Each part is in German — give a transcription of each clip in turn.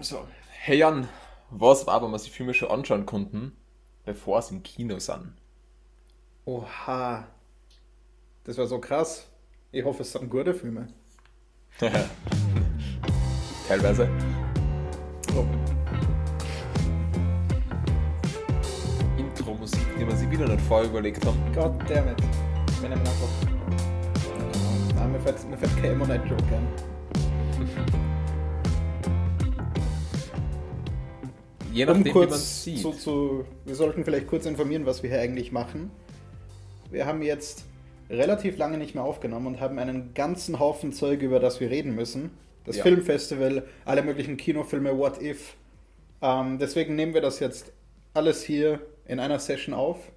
So, hey Jan, was war, wenn wir sich Filme schon anschauen konnten, bevor sie im Kino sind? Oha. Das war so krass. Ich hoffe, es sind gute Filme. Teilweise. Oh. Intro-Musik, die wir sich wieder nicht vorher überlegt haben. God damn it. Wir nehmen einfach. Nein, mir fällt, mir fällt kein Emo Night Joke ein. Je Um nachdem, wie man kurz sieht. zu, zu, wir sollten vielleicht kurz informieren, was wir hier eigentlich machen. Wir haben jetzt relativ lange nicht mehr aufgenommen und haben einen ganzen Haufen Zeug, über das wir reden müssen. Das Ja. Filmfestival, alle möglichen Kinofilme, What If. Ähm, deswegen nehmen wir das jetzt alles hier in einer Session auf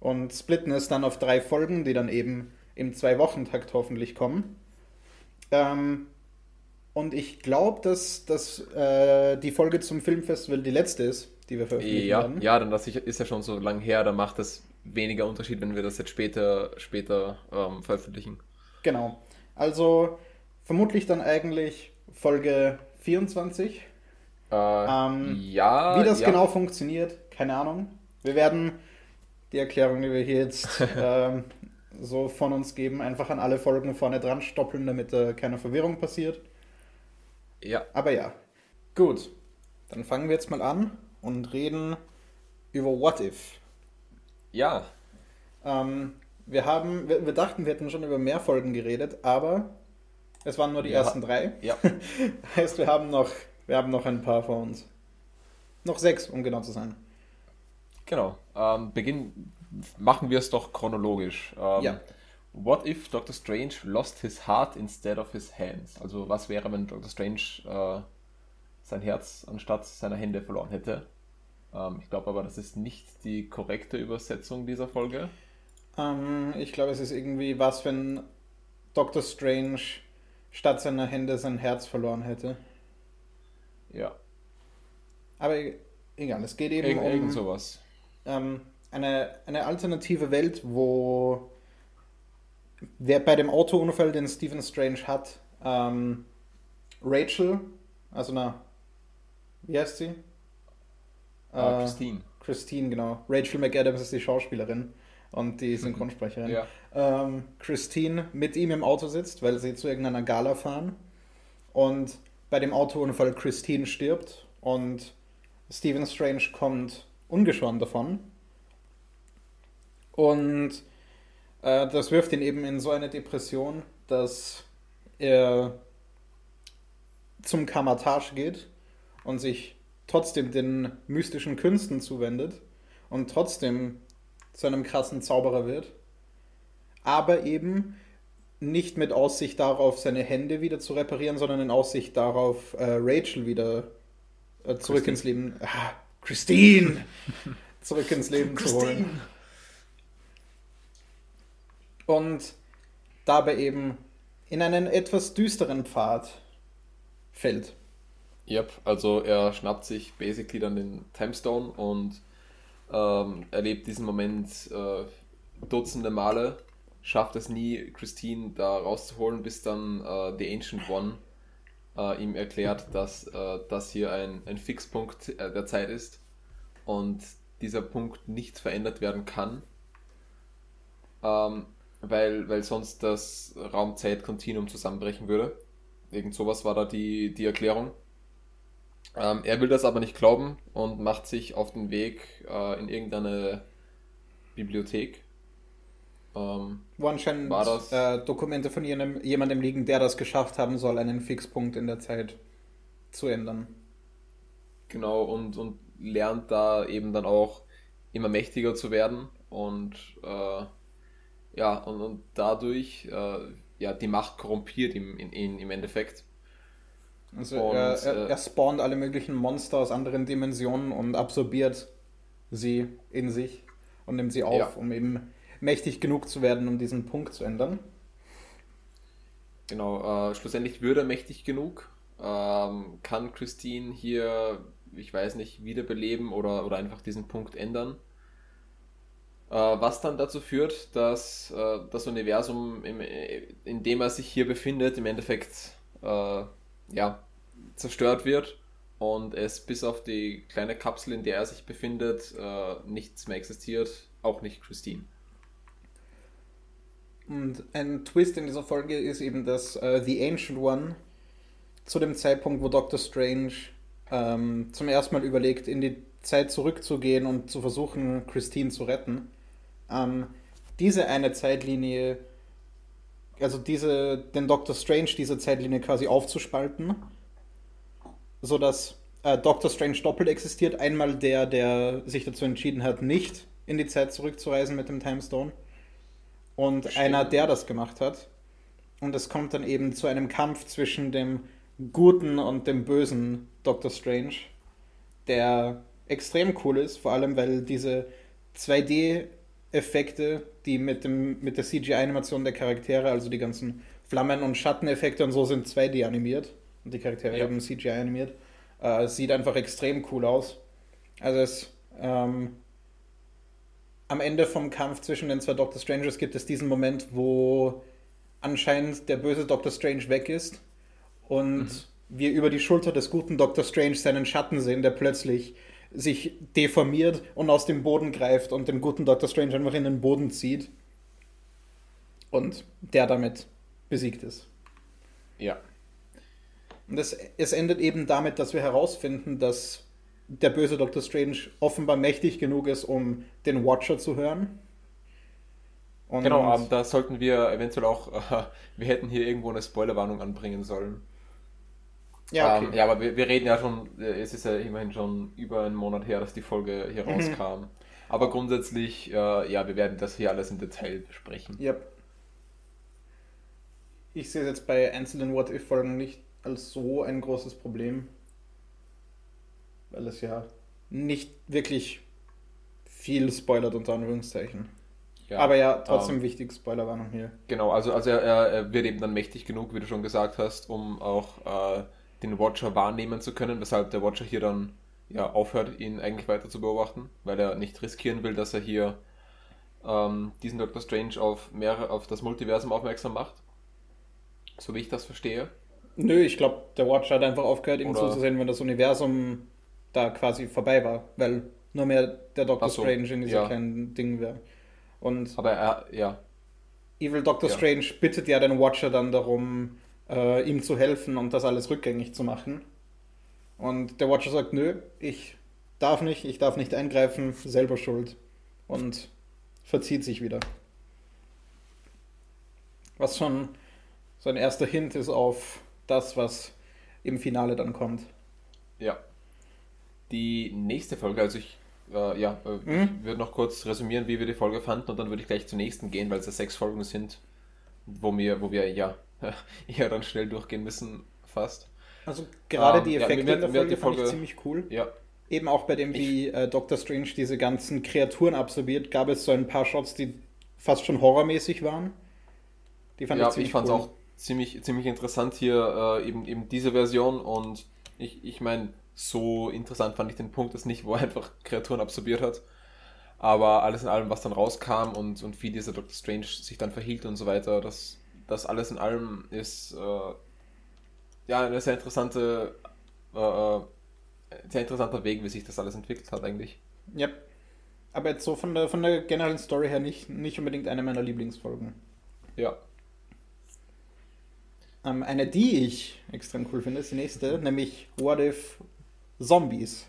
und splitten es dann auf drei Folgen, die dann eben im Zwei-Wochen-Takt hoffentlich kommen. Ähm, und ich glaube, dass, dass äh, die Folge zum Filmfestival die letzte ist, die wir veröffentlichen Ja, werden. ja, dann das ist ja schon so lang her, da macht es weniger Unterschied, wenn wir das jetzt später, später ähm, veröffentlichen. Genau. Also vermutlich dann eigentlich Folge 24. Äh, Ähm, ja, Wie das ja. genau funktioniert, keine Ahnung. Wir werden die Erklärung, die wir hier jetzt ähm, so von uns geben, einfach an alle Folgen vorne dran stoppeln, damit äh, keine Verwirrung passiert. Ja, Aber ja. Gut. Dann fangen wir jetzt mal an und reden über What If. ja, Ähm, wir haben, wir, wir dachten, wir hätten schon über mehr Folgen geredet, aber es waren nur die Ja. ersten drei. ja. Heißt, wir haben noch, wir haben noch ein paar vor uns. Noch sechs, um genau zu sein. Genau. Ähm, Beginn machen wir es doch chronologisch. Ähm, Ja. What if Doctor Strange lost his heart instead of his hands? Also was wäre, wenn Doctor Strange äh, sein Herz anstatt seiner Hände verloren hätte? Ähm, ich glaube aber, das ist nicht die korrekte Übersetzung dieser Folge. Ähm, ich glaube, es ist irgendwie was, wenn Doctor Strange statt seiner Hände sein Herz verloren hätte. Ja, Aber e- egal, es geht eben irgend, um irgend sowas. ähm, eine, eine alternative Welt, wo wer bei dem Autounfall, den Stephen Strange hat, ähm, Rachel, also na, wie heißt sie? Äh, Äh, Christine. Christine, genau. Rachel McAdams ist die Schauspielerin und die Synchronsprecherin. Ja. ähm, Christine mit ihm im Auto sitzt, weil sie zu irgendeiner Gala fahren. Und bei dem Autounfall Christine stirbt und Stephen Strange kommt ungeschoren davon. Und äh, das wirft ihn eben in so eine Depression, dass er zum Kamatage geht und sich trotzdem den mystischen Künsten zuwendet und trotzdem zu einem krassen Zauberer wird aber eben nicht mit Aussicht darauf, seine Hände wieder zu reparieren, sondern in Aussicht darauf, äh, Rachel wieder äh, zurück Christine. ins Leben. Ah, Christine! zurück ins Leben zu holen. Und dabei eben in einen etwas düsteren Pfad fällt. Yep, also er schnappt sich basically dann den Timestone und ähm, erlebt diesen Moment äh, dutzende Male, schafft es nie, Christine da rauszuholen, bis dann äh, The Ancient One äh, ihm erklärt, dass äh, das hier ein, ein Fixpunkt äh, der Zeit ist und dieser Punkt nicht verändert werden kann, ähm, weil, weil sonst das Raum-Zeit-Kontinuum zusammenbrechen würde. Irgend sowas war da die, die Erklärung. Ähm, er will das aber nicht glauben und macht sich auf den Weg äh, in irgendeine Bibliothek. Ähm, Wo anscheinend War das- äh, Dokumente von jenem, jemandem liegen, der das geschafft haben soll, einen Fixpunkt in der Zeit zu ändern. genau, und, und lernt da eben dann auch immer mächtiger zu werden und äh, ja, und, und dadurch äh, ja, die Macht korrumpiert im, in, im Endeffekt. Also Und, er, er, äh, er spawnt alle möglichen Monster aus anderen Dimensionen und absorbiert sie in sich und nimmt sie auf, Ja. um eben mächtig genug zu werden, um diesen Punkt zu ändern. Genau, äh, schlussendlich würde er mächtig genug. Ähm, kann Christine hier, ich weiß nicht, wiederbeleben oder, oder einfach diesen Punkt ändern. Äh, was dann dazu führt, dass äh, das Universum, im, in dem er sich hier befindet, im Endeffekt äh, ja, zerstört wird und es bis auf die kleine Kapsel, in der er sich befindet, nichts mehr existiert, auch nicht Christine. Und ein Twist in dieser Folge ist eben, dass äh, The Ancient One zu dem Zeitpunkt, wo Doctor Strange ähm, zum ersten Mal überlegt, in die Zeit zurückzugehen und zu versuchen, Christine zu retten, ähm, diese eine Zeitlinie, also diese, den Doctor Strange diese Zeitlinie quasi aufzuspalten, sodass äh, Doctor Strange doppelt existiert. Einmal der, der sich dazu entschieden hat, nicht in die Zeit zurückzureisen mit dem Timestone und Stimmt. einer, der das gemacht hat. Und es kommt dann eben zu einem Kampf zwischen dem guten und dem bösen Doctor Strange, der extrem cool ist, vor allem weil diese 2D-Effekte, die mit, dem, mit der CGI-Animation der Charaktere, also die ganzen Flammen- und Schatteneffekte und so sind 2D animiert und die Charaktere ja. eben CGI animiert, äh, sieht einfach extrem cool aus. Also es ähm, am Ende vom Kampf zwischen den zwei Doctor Strangers gibt es diesen Moment, wo anscheinend der böse Doctor Strange weg ist und mhm. wir über die Schulter des guten Doctor Strange seinen Schatten sehen, der plötzlich sich deformiert und aus dem Boden greift und den guten Doctor Strange einfach in den Boden zieht und der damit besiegt ist. Ja. Und es, es endet eben damit, dass wir herausfinden, dass der böse Doctor Strange offenbar mächtig genug ist, um den Watcher zu hören. Und genau, ähm, da sollten wir eventuell auch, äh, wir hätten hier irgendwo eine Spoilerwarnung anbringen sollen. Ja, okay. ähm, ja aber wir, wir, reden ja schon, äh, es ist ja immerhin schon über einen Monat her, dass die Folge hier mhm. rauskam. Aber grundsätzlich, äh, ja, wir werden das hier alles im Detail besprechen. Yep. Ich sehe es jetzt bei einzelnen What-If-Folgen nicht als so ein großes Problem weil es ja nicht wirklich viel spoilert, unter Anführungszeichen. Ja, Aber ja, trotzdem ähm, wichtig, Spoilerwarnung hier. Genau, also, also er, er, wird eben dann mächtig genug, wie du schon gesagt hast, um auch äh, den Watcher wahrnehmen zu können, weshalb der Watcher hier dann ja, aufhört, ihn eigentlich weiter zu beobachten, weil er nicht riskieren will, dass er hier ähm, diesen Doctor Strange auf, mehrere, auf das Multiversum aufmerksam macht. So wie ich das verstehe. Nö, ich glaube, der Watcher hat einfach aufgehört, ihm Oder zuzusehen, wenn das Universum da quasi vorbei war, weil nur mehr der Doctor so, Strange in diesem ja. kleinen Ding wäre. Und Aber er, ja. Evil Doctor ja. Strange bittet ja den Watcher dann darum, äh, ihm zu helfen und das alles rückgängig zu machen. Und der Watcher sagt, nö, ich darf nicht, ich darf nicht eingreifen, selber schuld. Und verzieht sich wieder. Was schon so ein erster Hint ist auf das, was im Finale dann kommt. Ja, die nächste Folge, also ich, äh, ja, äh, mhm. würde noch kurz resümieren, wie wir die Folge fanden und dann würde ich gleich zur nächsten gehen, weil es ja sechs Folgen sind, wo wir, wo wir ja eher dann schnell durchgehen müssen, fast. Also gerade ähm, die Effekte ja, mir, in der Folge, Folge fand ich ziemlich cool. Ja. Eben auch bei dem, wie äh, Doctor Strange diese ganzen Kreaturen absorbiert, gab es so ein paar Shots, die fast schon horrormäßig waren. Die fand ja, ich ziemlich ich fand es cool. auch ziemlich, ziemlich interessant hier, äh, eben, eben diese Version und ich, ich meine, so interessant fand ich den Punkt dass nicht, wo er einfach Kreaturen absorbiert hat. Aber alles in allem, was dann rauskam und, und wie dieser Dr. Strange sich dann verhielt und so weiter, das, das alles in allem ist äh, ja eine sehr interessante, äh, äh, sehr interessanter Weg, wie sich das alles entwickelt hat eigentlich. Ja. Aber jetzt so von der, von der generellen Story her nicht, nicht unbedingt eine meiner Lieblingsfolgen. Ja. Ähm, eine, die ich extrem cool finde, ist die nächste, nämlich What If Zombies.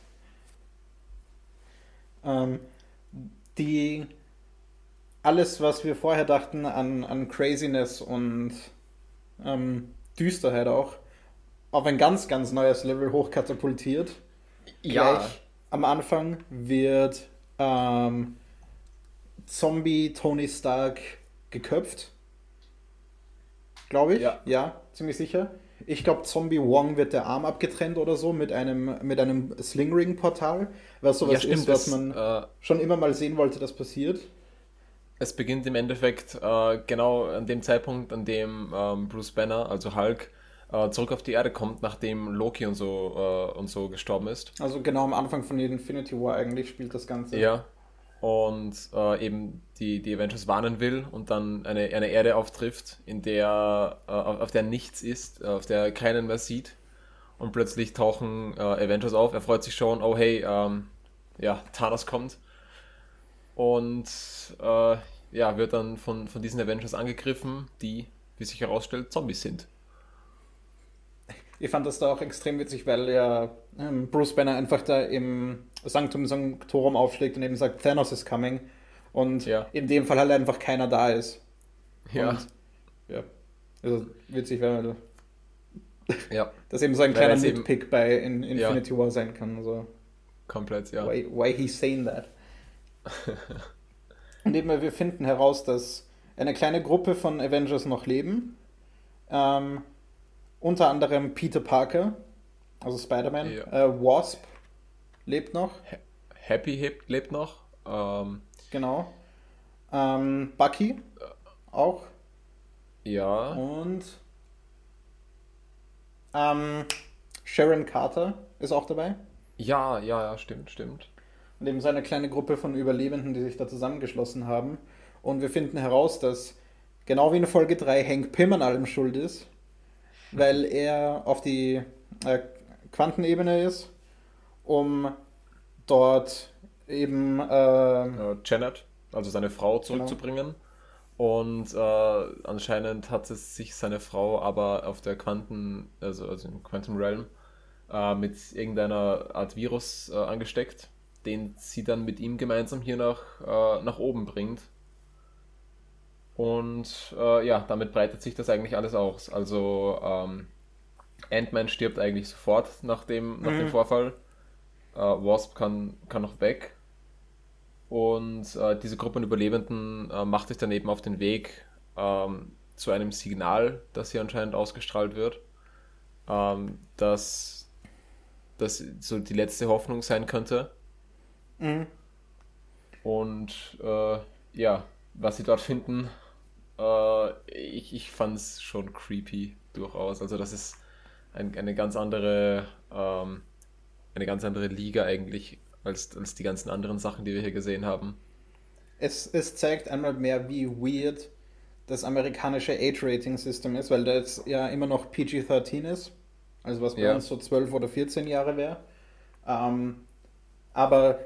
Ähm, die alles, was wir vorher dachten an, an Craziness und ähm, Düsterheit auch, auf ein ganz, ganz neues Level hochkatapultiert. Ja. Gleich am Anfang wird ähm, Zombie Tony Stark geköpft. Glaube ich. Ja. ja, ziemlich sicher. Ich glaube, Zombie Wong wird der Arm abgetrennt oder so mit einem, mit einem Slingring-Portal, was sowas ja, stimmt, ist, was man äh, schon immer mal sehen wollte, das passiert. Es beginnt im Endeffekt äh, genau an dem Zeitpunkt, an dem ähm, Bruce Banner, also Hulk, äh, zurück auf die Erde kommt, nachdem Loki und so, äh, und so gestorben ist. Also genau am Anfang von Infinity War eigentlich spielt das Ganze. Ja, und äh, eben die, die Avengers warnen will und dann eine, eine Erde auftrifft, in der, äh, auf der nichts ist, auf der keinen mehr sieht. und plötzlich tauchen äh, Avengers auf. Er freut sich schon, oh hey, ähm, ja, Thanos kommt. Und äh, ja, wird dann von, von diesen Avengers angegriffen, die, wie sich herausstellt, Zombies sind. Ich fand das da auch extrem witzig, weil ja ähm, Bruce Banner einfach da im Sanctum Sanctorum aufschlägt und eben sagt, Thanos is coming. Und ja. in dem Fall halt einfach keiner da ist. Ja. Und, ja. Also witzig, weil ja. das eben so ein kleiner Nitpick bei in Infinity ja. War sein kann. Also, Komplett, ja. Why, why he's saying that? eben wir finden heraus, dass eine kleine Gruppe von Avengers noch leben. Ähm, unter anderem Peter Parker, also Spider-Man. Ja. Äh, Wasp lebt noch. Happy Hip lebt noch. Ähm, genau. Ähm, Bucky auch. Ja. Und ähm, Sharon Carter ist auch dabei. Ja, ja, ja, stimmt, stimmt. Und eben so eine kleine Gruppe von Überlebenden, die sich da zusammengeschlossen haben. Und wir finden heraus, dass genau wie in Folge 3 Hank Pym an allem schuld ist, weil er auf die äh, Quantenebene ist, um dort eben äh, Janet, also seine Frau, zurückzubringen. Genau. Und äh, anscheinend hat es sich seine Frau aber auf der Quanten, also, also im Quantum Realm, äh, mit irgendeiner Art Virus äh, angesteckt, den sie dann mit ihm gemeinsam hier nach, äh, nach oben bringt. Und äh, ja, damit breitet sich das eigentlich alles aus. Also ähm, Ant-Man stirbt eigentlich sofort nach dem, nach mhm. dem Vorfall. Äh, Wasp kann, kann noch weg. Und äh, diese Gruppe von Überlebenden äh, macht sich dann eben auf den Weg ähm, zu einem Signal, das hier anscheinend ausgestrahlt wird, ähm, dass das so die letzte Hoffnung sein könnte. Mhm. Und äh, ja, was sie dort finden, äh, ich, ich fand es schon creepy durchaus. Also das ist ein, eine ganz andere, ähm, eine ganz andere Liga eigentlich als, als die ganzen anderen Sachen, die wir hier gesehen haben. Es, es zeigt einmal mehr, wie weird das amerikanische Age-Rating-System ist, weil das ja immer noch PG-13 ist. Also was bei ja. uns so 12 oder 14 Jahre wäre. Ähm, aber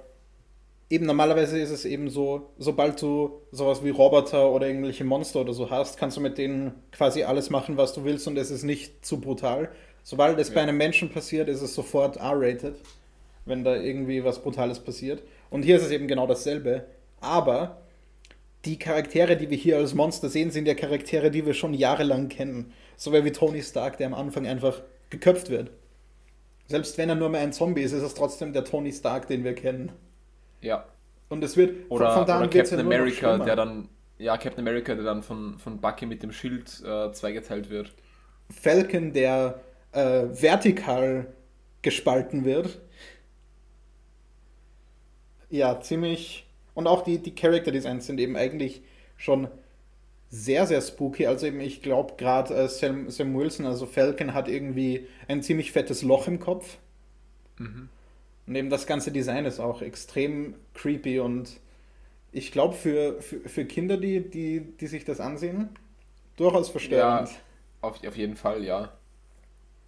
eben normalerweise ist es eben so, sobald du sowas wie Roboter oder irgendwelche Monster oder so hast, kannst du mit denen quasi alles machen, was du willst und es ist nicht zu brutal. Sobald es ja. bei einem Menschen passiert, ist es sofort R-rated wenn da irgendwie was Brutales passiert. Und hier ist es eben genau dasselbe. Aber die Charaktere, die wir hier als Monster sehen, sind ja Charaktere, die wir schon jahrelang kennen. So wie Tony Stark, der am Anfang einfach geköpft wird. Selbst wenn er nur mehr ein Zombie ist, ist es trotzdem der Tony Stark, den wir kennen. Ja. Und es wird oder, von, da oder Captain America, der dann ja Captain America, der dann von, von Bucky mit dem Schild äh, zweigeteilt wird. Falcon, der äh, vertikal gespalten wird ja, ziemlich. Und auch die, die Character Designs sind eben eigentlich schon sehr, sehr spooky. Also eben, ich glaube gerade äh, Sam, Sam, Wilson, also Falcon, hat irgendwie ein ziemlich fettes Loch im Kopf. Mhm. Und eben das ganze Design ist auch extrem creepy und ich glaube für, für, für, Kinder, die, die, die sich das ansehen, durchaus verstörend. Ja, auf, auf jeden Fall, ja.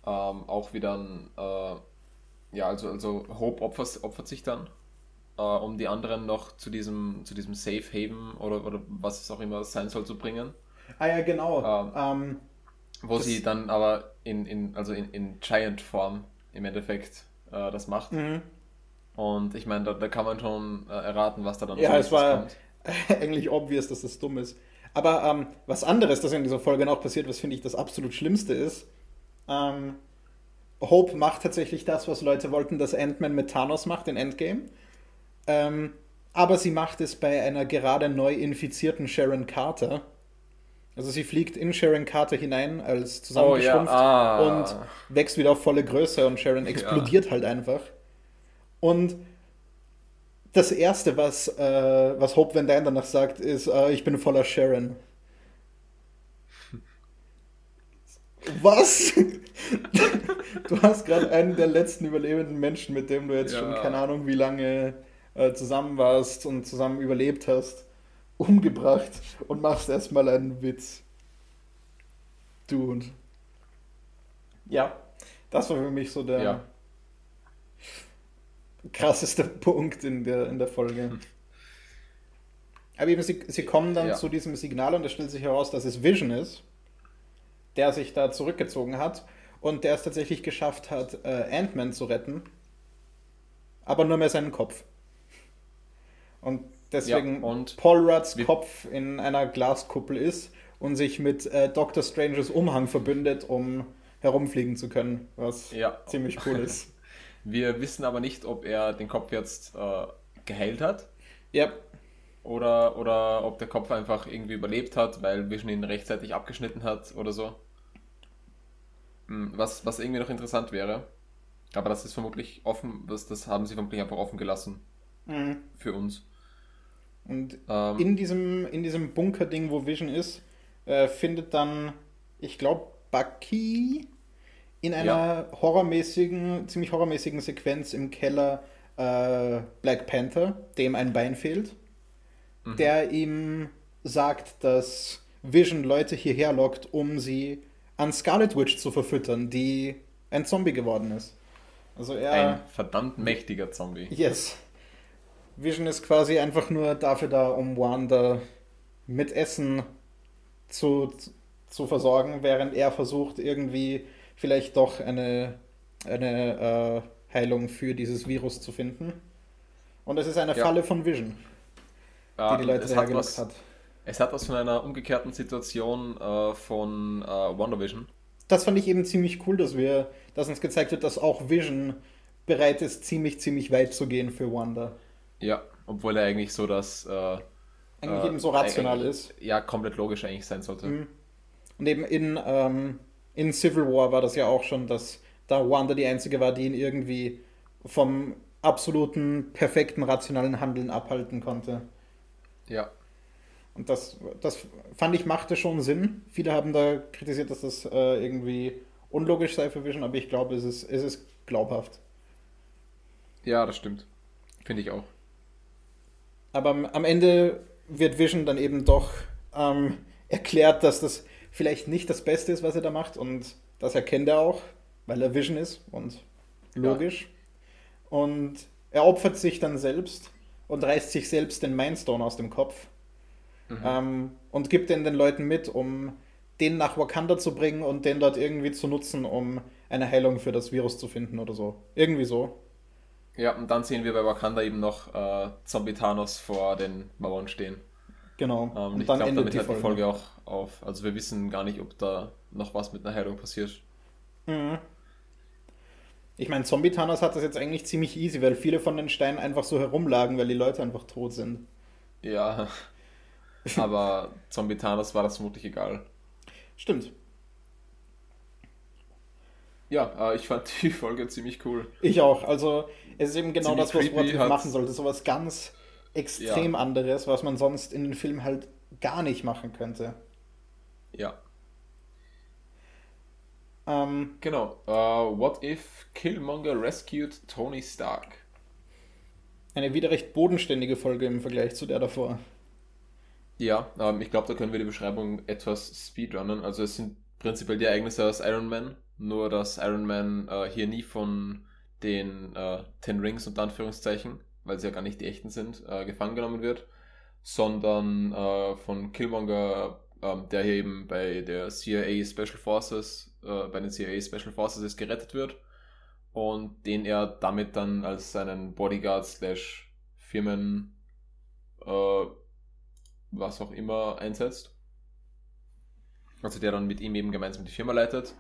Ähm, auch wieder ein, äh, ja, also, also Hope opfert, opfert sich dann äh, um die anderen noch zu diesem, zu diesem Safe Haven oder, oder was es auch immer sein soll zu bringen. Ah ja, genau. Ähm, ähm, wo sie dann aber in, in, also in, in Giant-Form im Endeffekt äh, das macht. Mhm. Und ich meine, da, da, kann man schon äh, erraten, was da dann ja, es war kommt. eigentlich obvious, dass das dumm ist. Aber ähm, was anderes, das in dieser Folge noch passiert, was finde ich das absolut Schlimmste ist, ähm, Hope macht tatsächlich das, was Leute wollten, dass Ant-Man mit Thanos macht in Endgame. Ähm, aber sie macht es bei einer gerade neu infizierten Sharon Carter. Also sie fliegt in Sharon Carter hinein als zusammengeschrumpft oh, ja. ah. und wächst wieder auf volle Größe und Sharon explodiert ja. halt einfach. Und das erste, was, äh, was Hope Van Dyne danach sagt, ist, äh, ich bin voller Sharon. Was? du hast gerade einen der letzten überlebenden Menschen, mit dem du jetzt ja. schon keine Ahnung wie lange äh, zusammen warst und zusammen überlebt hast, umgebracht und machst erstmal einen Witz. Du und. Ja. Das war für mich so der Ja. krasseste Punkt in der, in der Folge. Aber eben, sie, sie kommen dann Ja. zu diesem Signal und es stellt sich heraus, dass es Vision ist, der sich da zurückgezogen hat und der es tatsächlich geschafft hat, äh, Ant-Man zu retten, aber nur mehr seinen Kopf. Und deswegen Ja, und Paul Rudds Kopf in einer Glaskuppel ist und sich mit äh, Doctor Stranges Umhang verbündet, um herumfliegen zu können, was Ja. ziemlich cool ist. wir wissen aber nicht, ob er den Kopf jetzt äh, geheilt hat ja, oder, oder ob der Kopf einfach irgendwie überlebt hat, weil Vision ihn rechtzeitig abgeschnitten hat oder so. Hm, Was, was irgendwie noch interessant wäre. Aber das ist vermutlich offen, das, das haben sie vermutlich einfach offen gelassen Mhm. für uns. Und Ähm, in diesem, in diesem Bunker-Ding, wo Vision ist, äh, findet dann, ich glaube, Bucky in einer horrormäßigen, ziemlich horrormäßigen Sequenz im Keller äh, Black Panther, dem ein Bein fehlt, Mhm. der ihm sagt, dass Vision Leute hierher lockt, um sie an Scarlet Witch zu verfüttern, die ein Zombie geworden ist. Also er. ein verdammt mächtiger Zombie. Yes. Vision ist quasi einfach nur dafür da, um Wanda mit Essen zu, zu versorgen, während er versucht, irgendwie vielleicht doch eine, eine äh, Heilung für dieses Virus zu finden. Und es ist eine Ja. Falle von Vision, die Ja, die Leute es, hat hergelockt was, hat. es hat was von einer umgekehrten Situation äh, von äh, WandaVision. Das fand ich eben ziemlich cool, dass wir, dass uns gezeigt wird, dass auch Vision bereit ist, ziemlich, ziemlich weit zu gehen für Wanda. Ja, obwohl er eigentlich so das. Äh, Eigentlich äh, eben so rational ist. Ja, komplett logisch eigentlich sein sollte. Mhm. Und eben in, ähm, in Civil War war das ja auch schon, dass da Wanda die einzige war, die ihn irgendwie vom absoluten, perfekten, rationalen Handeln abhalten konnte. Ja. Und das, das fand ich machte schon Sinn. Viele haben da kritisiert, dass das äh, irgendwie unlogisch sei für Vision, aber ich glaube, es ist, es ist glaubhaft. Ja, das stimmt. Finde ich auch. Aber am, Ende wird Vision dann eben doch ähm, erklärt, dass das vielleicht nicht das Beste ist, was er da macht. Und das erkennt er auch, weil er Vision ist und logisch. Und er opfert sich dann selbst und reißt sich selbst den Mindstone aus dem Kopf. Mhm. Ähm, und gibt den den Leuten mit, um den nach Wakanda zu bringen und den dort irgendwie zu nutzen, um eine Heilung für das Virus zu finden oder so. Irgendwie so. Ja, und dann sehen wir bei Wakanda eben noch äh, Zombie Thanos vor den Mauern stehen. Genau. Ähm, und ich dann glaube, damit die hört Folge. die Folge auch auf. Also wir wissen gar nicht, ob da noch was mit einer Heilung passiert. Mhm. Ich meine, Zombie-Thanos hat das jetzt eigentlich ziemlich easy, weil viele von den Steinen einfach so herumlagen, weil die Leute einfach tot sind. Ja. Aber Zombie Thanos war das vermutlich egal. Stimmt. Ja, äh, ich fand die Folge ziemlich cool. Ich auch. Also, es ist eben genau das, was What hat's- machen sollte. Sowas ganz extrem Ja. anderes, was man sonst in den Film halt gar nicht machen könnte. Ja. Ähm, Genau. Äh, what if Killmonger rescued Tony Stark? eine wieder recht bodenständige Folge im Vergleich zu der davor. Ja, ähm, ich glaube, da können wir die Beschreibung etwas speedrunnen. Also es sind prinzipiell die Ereignisse aus Iron Man, nur dass Iron Man äh, hier nie von den äh, Ten Rings unter Anführungszeichen, weil sie ja gar nicht die echten sind, äh, gefangen genommen wird, sondern äh, von Killmonger, ähm, der hier eben bei der CIA Special Forces, äh, bei den CIA Special Forces ist, gerettet wird und den er damit dann als seinen Bodyguard slash Firmen äh, was auch immer einsetzt. Also der dann mit ihm eben gemeinsam die Firma leitet.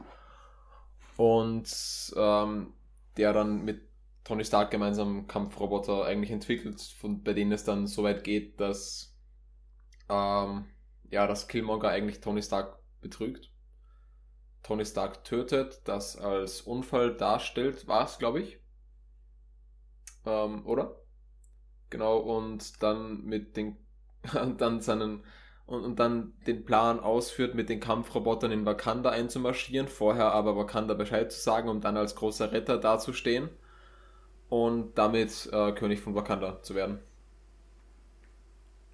Und ähm, der dann mit Tony Stark gemeinsam Kampfroboter eigentlich entwickelt, von, bei denen es dann so weit geht, dass ähm, ja, dass Killmonger eigentlich Tony Stark betrügt. Tony Stark tötet, das als Unfall darstellt, war es, glaube ich. Ähm, oder? Genau, und dann mit den dann seinen und, und dann den Plan ausführt, mit den Kampfrobotern in Wakanda einzumarschieren, vorher aber Wakanda Bescheid zu sagen, um dann als großer Retter dazustehen und damit äh, König von Wakanda zu werden.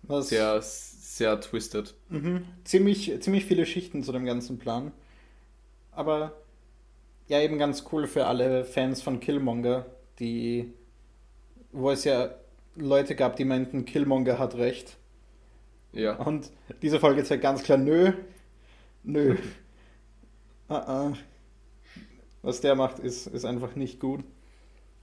Was Sehr, sehr twisted. Mhm. Ziemlich, ziemlich viele Schichten zu dem ganzen Plan. Aber ja eben ganz cool für alle Fans von Killmonger, die, wo es ja Leute gab, die meinten, Killmonger hat recht. Ja. Und diese Folge zeigt ganz klar, nö, nö. uh -uh. Was der macht, ist, ist einfach nicht gut.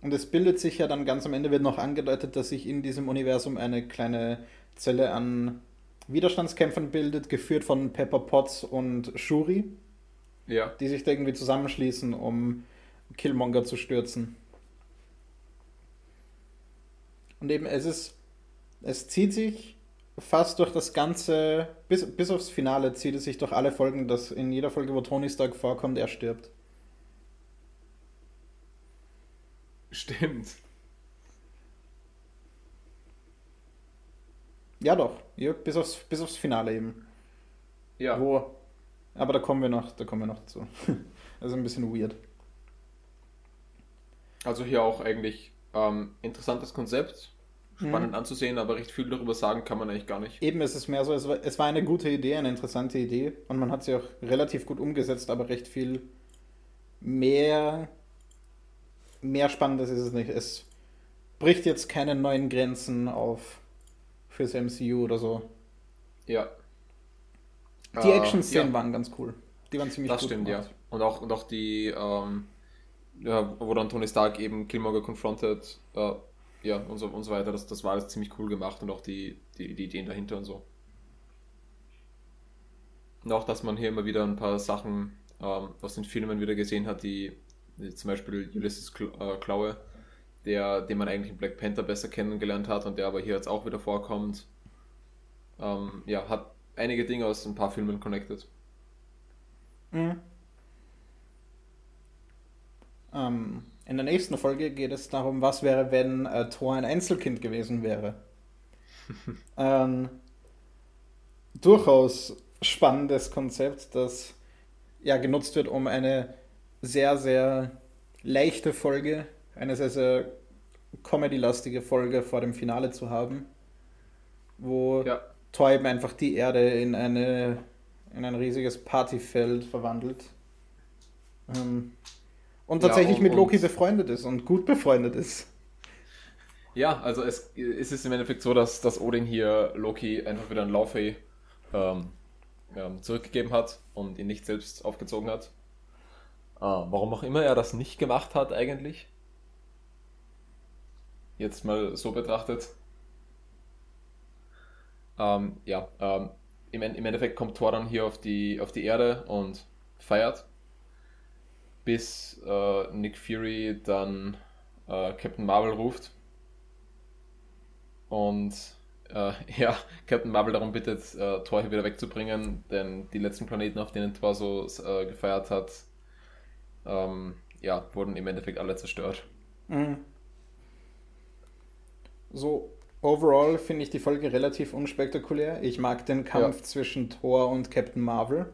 Und es bildet sich ja dann ganz am Ende, wird noch angedeutet, dass sich in diesem Universum eine kleine Zelle an Widerstandskämpfern bildet, geführt von Pepper Potts und Shuri. Ja. Die sich da irgendwie zusammenschließen, um Killmonger zu stürzen. Und eben, es ist, es zieht sich fast durch das ganze, bis, bis aufs Finale zieht es sich durch alle Folgen, dass in jeder Folge, wo Tony Stark vorkommt, er stirbt. Stimmt. Ja, doch. Ja, bis, aufs, bis aufs Finale eben. Ja. Wo, aber da kommen wir noch, da kommen wir noch dazu. also ein bisschen weird. Also hier auch eigentlich ähm, interessantes Konzept, spannend Mhm. anzusehen, aber recht viel darüber sagen kann man eigentlich gar nicht. Eben, es ist mehr so, es war, es war eine gute Idee, eine interessante Idee und man hat sie auch relativ gut umgesetzt, aber recht viel mehr, mehr Spannendes ist es nicht. Es bricht jetzt keine neuen Grenzen auf fürs MCU oder so. Ja. Die Äh, Action-Szenen ja, waren ganz cool. Die waren ziemlich Das gut stimmt, ja. gemacht. Und auch, und auch die, ähm, ja, wo dann Tony Stark eben Killmonger confronted, äh, ja, und so, und so weiter, das, das war alles ziemlich cool gemacht und auch die, die, die Ideen dahinter und so. Und auch, dass man hier immer wieder ein paar Sachen ähm, aus den Filmen wieder gesehen hat, die, die zum Beispiel Ulysses Kl äh, Klaue, der, den man eigentlich in Black Panther besser kennengelernt hat und der aber hier jetzt auch wieder vorkommt. Ähm, ja, hat einige Dinge aus ein paar Filmen connected. Mhm. Ähm, in der nächsten Folge geht es darum, was wäre, wenn äh, Thor ein Einzelkind gewesen wäre. ähm, durchaus spannendes Konzept, das ja genutzt wird, um eine sehr, sehr leichte Folge, eine sehr, sehr comedy-lastige Folge vor dem Finale zu haben, wo Ja. Thor eben einfach die Erde in, eine, in ein riesiges Partyfeld verwandelt. Ähm, und Ja, tatsächlich und- mit Loki und- befreundet ist und gut befreundet ist. Ja, also es, es ist im Endeffekt so, dass, dass Odin hier Loki einfach wieder ein Laufey ähm, ähm, zurückgegeben hat und ihn nicht selbst aufgezogen hat. Äh, warum auch immer er das nicht gemacht hat eigentlich. Jetzt mal so betrachtet. Ähm, ja, ähm, im, im Endeffekt kommt Thor dann hier auf die, auf die Erde und feiert. Bis äh, Nick Fury dann äh, Captain Marvel ruft. Und äh, ja, Captain Marvel darum bittet, äh, Thor hier wieder wegzubringen, denn die letzten Planeten, auf denen Thor so äh, gefeiert hat, ähm, ja, wurden im Endeffekt alle zerstört. Mhm. So, overall finde ich die Folge relativ unspektakulär. Ich mag den Kampf Ja. zwischen Thor und Captain Marvel.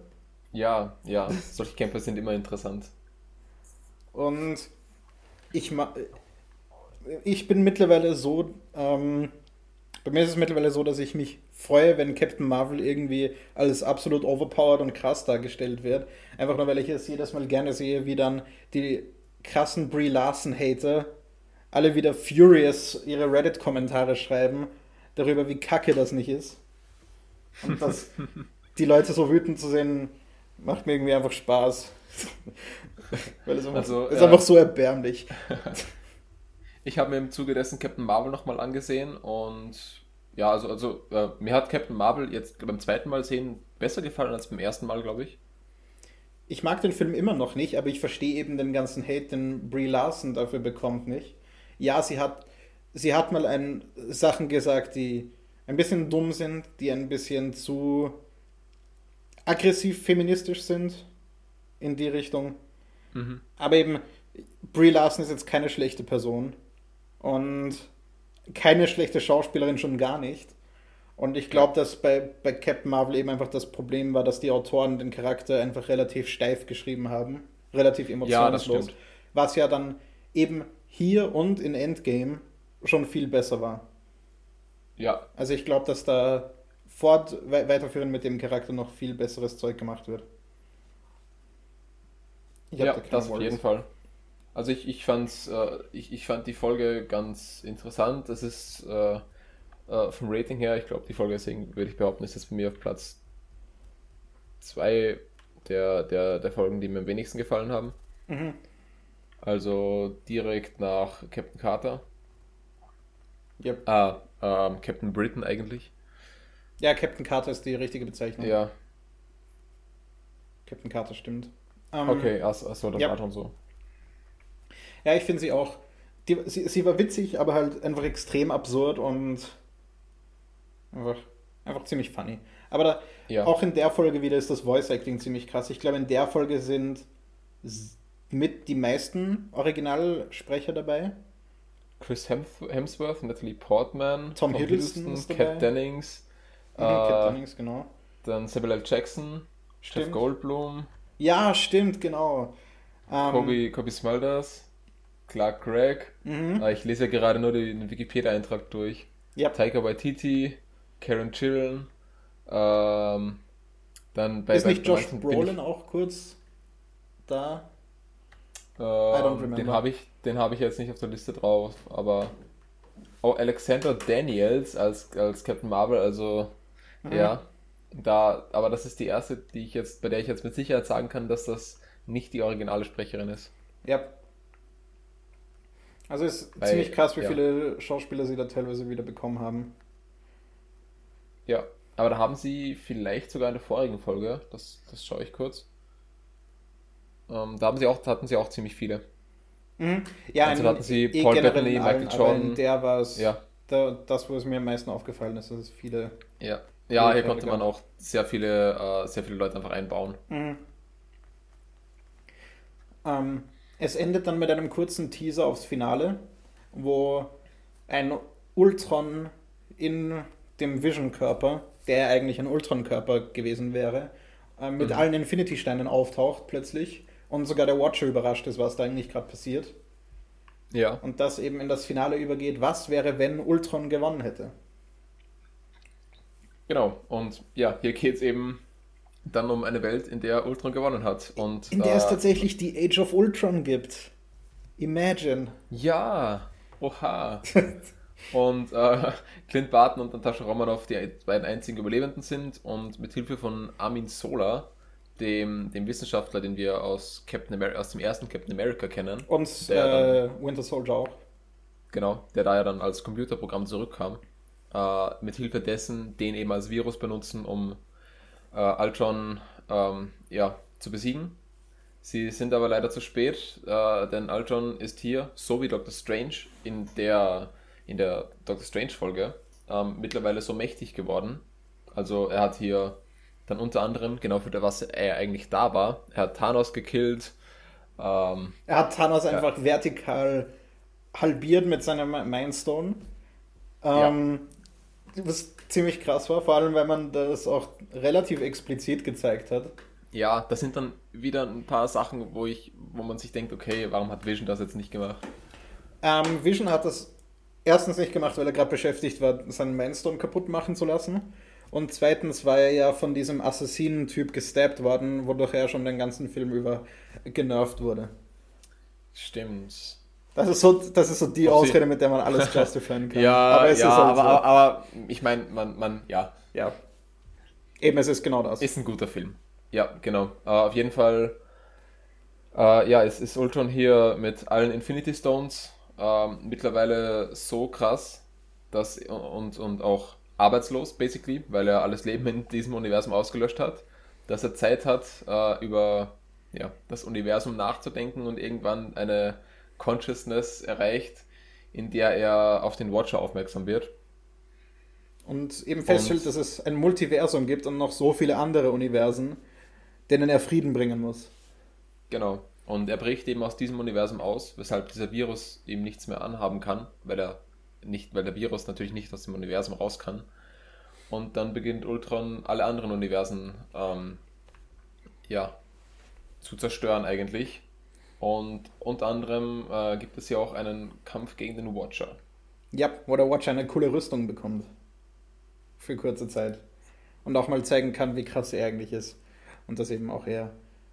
Ja, ja, solche Kämpfe sind immer interessant. Und ich, ma ich bin mittlerweile so, ähm, bei mir ist es mittlerweile so, dass ich mich freue, wenn Captain Marvel irgendwie als absolut overpowered und krass dargestellt wird. Einfach nur, weil ich es jedes Mal gerne sehe, wie dann die krassen Brie Larson-Hater alle wieder furious ihre Reddit-Kommentare schreiben darüber, wie kacke das nicht ist. Und dass die Leute so wütend zu sehen, macht mir irgendwie einfach Spaß. Weil es einfach, Also, ist ja. einfach so erbärmlich. Ich habe mir im Zuge dessen Captain Marvel nochmal angesehen und ja, also, also äh, mir hat Captain Marvel jetzt beim zweiten Mal sehen besser gefallen als beim ersten Mal, glaube ich. Ich mag den Film immer noch nicht, aber ich verstehe eben den ganzen Hate, den Brie Larson dafür bekommt nicht. Ja, sie hat, sie hat mal ein, Sachen gesagt, die ein bisschen dumm sind, die ein bisschen zu aggressiv feministisch sind in die Richtung. Mhm. Aber eben, Brie Larson ist jetzt keine schlechte Person und keine schlechte Schauspielerin schon gar nicht. Und ich glaube, dass bei, bei Captain Marvel eben einfach das Problem war, dass die Autoren den Charakter einfach relativ steif geschrieben haben. Relativ Ja, emotionslos. stimmt. was ja dann eben hier und in Endgame schon viel besser war. Ja, Also ich glaube, dass da fort we- weiterführend mit dem Charakter noch viel besseres Zeug gemacht wird. Ja, das auf jeden Fall. Also ich, ich, fand's, äh, ich, ich fand die Folge ganz interessant. Das ist äh, äh, vom Rating her, ich glaube, die Folge, deswegen würde ich behaupten, ist jetzt bei mir auf Platz zwei der, der, der Folgen, die mir am wenigsten gefallen haben. Mhm. Also direkt nach Captain Carter. Yep. Ah, ähm, Captain Britain eigentlich. Ja, Captain Carter ist die richtige Bezeichnung. Ja. Captain Carter stimmt. Ähm, okay, achso, achso das ja. war schon so. Ja, ich finde sie auch. Die, sie, sie war witzig, aber halt einfach extrem absurd und einfach, einfach ziemlich funny. Aber da, ja. auch in der Folge wieder ist das Voice Acting ziemlich krass. Ich glaube, in der Folge sind mit die meisten Originalsprecher dabei. Chris Hemsworth, Natalie Portman, Tom, Tom Hiddleston, Hiddleston Kat Dennings. Mhm, äh, Kat Dennings, genau. Dann Samuel L. Jackson, stimmt. Jeff Goldblum. Ja, stimmt, genau. Ähm, Kobe, Kobe Smulders, Clark Gregg. Mhm. Äh, ich lese ja gerade nur den Wikipedia-Eintrag durch. Yep. Taika Waititi, Karen Chillen. Ähm, dann bei, Ist bei nicht Josh Brolin auch kurz da? Ähm, den habe ich, hab ich jetzt nicht auf der Liste drauf, aber oh, Alexander Daniels als, als Captain Marvel, also mhm. ja, da, aber das ist die erste, die ich jetzt, bei der ich jetzt mit Sicherheit sagen kann, dass das nicht die originale Sprecherin ist. Ja. Also ist Weil, ziemlich krass, wie ja. viele Schauspieler sie da teilweise wieder bekommen haben. Ja, aber da haben sie vielleicht sogar in der vorigen Folge, das, das schaue ich kurz. Ähm, da haben sie auch, hatten sie auch ziemlich viele. Mhm. Ja, also hatten sie eh Paul Bettany, Michael Jordan. der war es, ja. Da, das, wo es mir am meisten aufgefallen ist, dass es viele. Ja, ja hier konnte man auch sehr viele, äh, sehr viele Leute einfach einbauen. Mhm. Ähm, es endet dann mit einem kurzen Teaser aufs Finale, wo ein Ultron in dem Vision-Körper, der eigentlich ein Ultron-Körper gewesen wäre, äh, mit mhm. allen Infinity-Steinen auftaucht plötzlich und sogar der Watcher überrascht ist, was da eigentlich gerade passiert. Ja. Und das eben in das Finale übergeht, was wäre, wenn Ultron gewonnen hätte. Genau, und ja, hier geht es eben dann um eine Welt, in der Ultron gewonnen hat. Und, in der äh, es tatsächlich die Age of Ultron gibt. Imagine. Ja, oha. und äh, Clint Barton und Natascha Romanoff die beiden einzigen Überlebenden sind und mit Hilfe von Armin Sola, dem, dem Wissenschaftler, den wir aus, Captain America, aus dem ersten Captain America kennen. Und äh, Winter Soldier auch. Genau, der da ja dann als Computerprogramm zurückkam. Äh, mit Hilfe dessen den eben als Virus benutzen, um äh, Ultron ähm, ja, zu besiegen. Sie sind aber leider zu spät, äh, denn Ultron ist hier, so wie Doctor Strange in der, in der Doctor Strange-Folge, ähm, mittlerweile so mächtig geworden. Also er hat hier dann unter anderem, genau für was er eigentlich da war, er hat Thanos gekillt. Ähm, er hat Thanos ja. einfach vertikal halbiert mit seinem Mindstone. Ähm, ja. Was ziemlich krass war, vor allem weil man das auch relativ explizit gezeigt hat. Ja, das sind dann wieder ein paar Sachen, wo ich, wo man sich denkt, okay, warum hat Vision das jetzt nicht gemacht? Ähm, Vision hat das erstens nicht gemacht, weil er gerade beschäftigt war, seinen Mindstorm kaputt machen zu lassen. Und zweitens war er ja von diesem Assassinen-Typ gestappt worden, wodurch er schon den ganzen Film über genervt wurde. Stimmt. Das ist so, das ist so die Ob Ausrede, mit der man alles justifieren kann. ja, aber, es ja, ist halt aber, so. aber, aber, ich meine, man, man, ja. Ja. Eben, es ist genau das. Ist ein guter Film. Ja, genau. Uh, auf jeden Fall, uh, ja, es ist Ultron hier mit allen Infinity Stones uh, mittlerweile so krass, dass und, und auch arbeitslos, basically, weil er alles Leben in diesem Universum ausgelöscht hat, dass er Zeit hat, über ja, das Universum nachzudenken und irgendwann eine Consciousness erreicht, in der er auf den Watcher aufmerksam wird. Und eben feststellt, und, dass es ein Multiversum gibt und noch so viele andere Universen, denen er Frieden bringen muss. Genau. Und er bricht eben aus diesem Universum aus, weshalb dieser Virus ihm nichts mehr anhaben kann, weil er nicht, weil der Virus natürlich nicht aus dem Universum raus kann. Und dann beginnt Ultron alle anderen Universen ähm, ja, zu zerstören eigentlich. Und unter anderem äh, gibt es ja auch einen Kampf gegen den Watcher. Ja, wo der Watcher eine coole Rüstung bekommt. Für kurze Zeit. Und auch mal zeigen kann, wie krass er eigentlich ist. Und dass eben auch er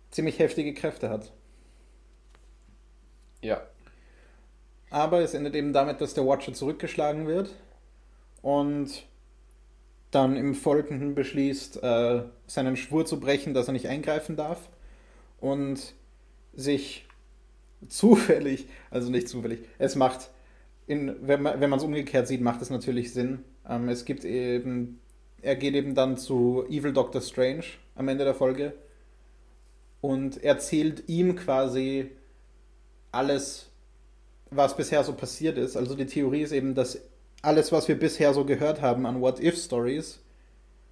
ziemlich heftige Kräfte hat. Ja. Aber es endet eben damit, dass der Watcher zurückgeschlagen wird und dann im Folgenden beschließt, äh, seinen Schwur zu brechen, dass er nicht eingreifen darf und sich zufällig, also nicht zufällig, es macht, in, wenn man es umgekehrt sieht, macht es natürlich Sinn. Ähm, es gibt eben, er geht eben dann zu Evil Doctor Strange am Ende der Folge und erzählt ihm quasi alles, was bisher so passiert ist. Also die Theorie ist eben, dass alles, was wir bisher so gehört haben an What-If-Stories,